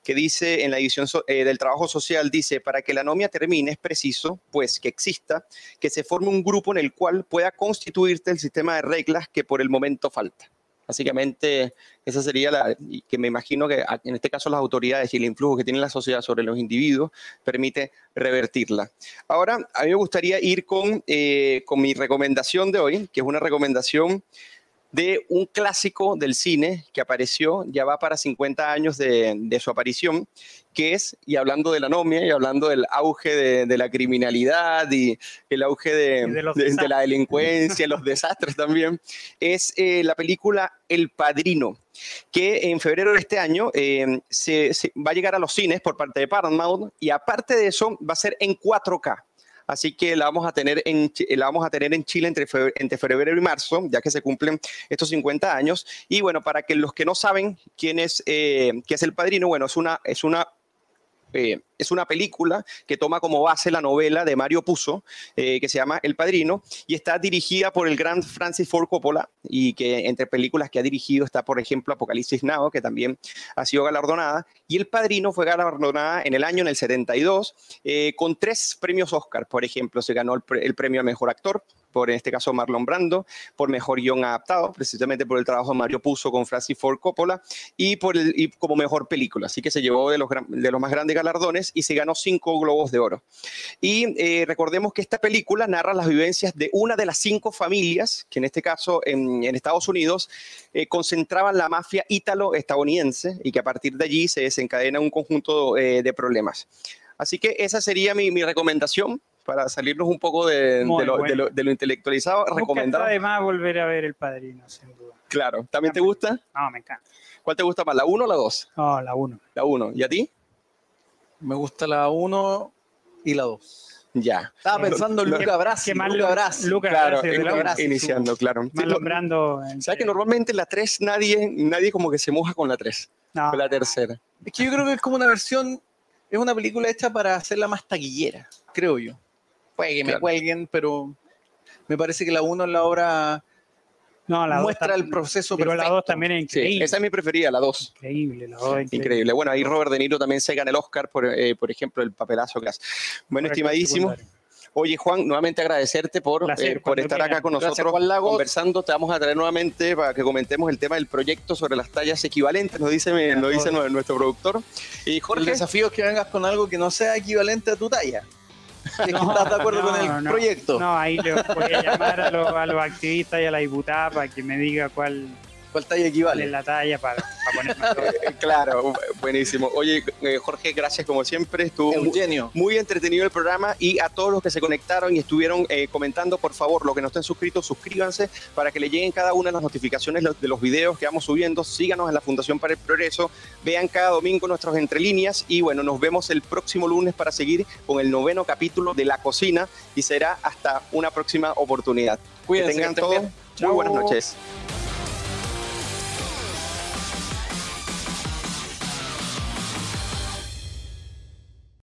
que dice en la edición so- eh, del trabajo social, dice, para que la anomia termine es preciso, pues, que exista, que se forme un grupo en el cual pueda constituirse el sistema de reglas que por el momento falta. Básicamente, esa sería la, que me imagino que en este caso las autoridades y el influjo que tiene la sociedad sobre los individuos permite revertirla. Ahora, a mí me gustaría ir con, eh, con mi recomendación de hoy, que es una recomendación de un clásico del cine que apareció, ya va para 50 años de, de su aparición, que es, y hablando de la anomia, y hablando del auge de, de la criminalidad y el auge de, Y la delincuencia, los desastres también, es eh, la película El Padrino, que en febrero de este año eh, se, se va a llegar a los cines por parte de Paramount, y aparte de eso va a ser en 4K. Así que la vamos a tener en, la vamos a tener en Chile entre febrero, entre febrero y marzo, ya que se cumplen estos 50 años. Y bueno, para que los que no saben quién es, eh, es el padrino, bueno, es una, es una eh, es una película que toma como base la novela de Mario Puzo, eh, que se llama El Padrino, y está dirigida por el gran Francis Ford Coppola, y que entre películas que ha dirigido está, por ejemplo, Apocalipsis Now, que también ha sido galardonada, y El Padrino fue galardonada en el año, en el 72, eh, con tres premios Oscar, por ejemplo, se ganó el, pre- el premio a Mejor Actor, por en este caso Marlon Brando, por Mejor Guión Adaptado, precisamente por el trabajo de Mario Puzo con Francis Ford Coppola, y, por el, y como mejor película. Así que se llevó de los, gran- de los más grandes galardones y se ganó cinco globos de oro. Y eh, recordemos que esta película narra las vivencias de una de las cinco familias, que en este caso en, en Estados Unidos eh, concentraban la mafia ítalo-estadounidense y que a partir de allí se desencadena un conjunto eh, de problemas. Así que esa sería mi, mi recomendación para salirnos un poco de, de lo, de bueno. lo- de lo intelectualizado. Recomendar. de más volver a ver El Padrino, sin duda. Claro. ¿También te gusta? No, me encanta. ¿Cuál te gusta más, la 1 o la 2? No, la 1. La 1. ¿Y a ti? Me gusta la 1 y la 2. Ya. Estaba pensando en Luca Brasi. Qué mal Luca Brasi. Lucas Claro, Brasi, iniciando, claro. Sí, Marlon lo- Brando. en- ¿Sabes que normalmente en la 3 nadie, nadie como que se moja con la 3? No, Con la tercera. Es que yo creo que es como una versión, es una película hecha para hacerla más taquillera, creo yo. Puede que me Claro. cuelguen, pero me parece que la 1 es la obra no, la muestra el proceso Pero la perfecto. 2 también es Sí, increíble. esa es mi preferida, la 2. Increíble, la 2 es Increíble. Bueno, ahí Robert De Niro también se gana el Oscar por, eh, por ejemplo, el papelazo que hace. Bueno, Correcto, estimadísimo. Oye, Juan, nuevamente agradecerte por, Placer, eh, por estar acá con Gracias, nosotros Juan Lagos. conversando. Te vamos a traer nuevamente para que comentemos el tema del proyecto sobre las tallas equivalentes, nos dice, nos dice nuestro productor. Y El Jorge, desafío es que vengas con algo que no sea equivalente a tu talla. Si No, estás de acuerdo no, con el no. proyecto. No, ahí le voy a llamar a los, a los activistas y a la diputada para que me diga cuál, ¿Cuál talla equivale? la talla para. Eh, claro, buenísimo. Oye, eh, Jorge, gracias como siempre. Estuvo muy, Eugenio. muy entretenido el programa y a todos los que se conectaron y estuvieron eh, comentando, por favor, los que no estén suscritos, suscríbanse para que le lleguen cada una de las notificaciones de los videos que vamos subiendo. Síganos en la Fundación para el Progreso. Vean cada domingo nuestros entre líneas y bueno, nos vemos el próximo lunes para seguir con el noveno capítulo de La Cocina y será hasta una próxima oportunidad. Cuídense, que tengan que estén todo. bien. Muy Chao. buenas noches.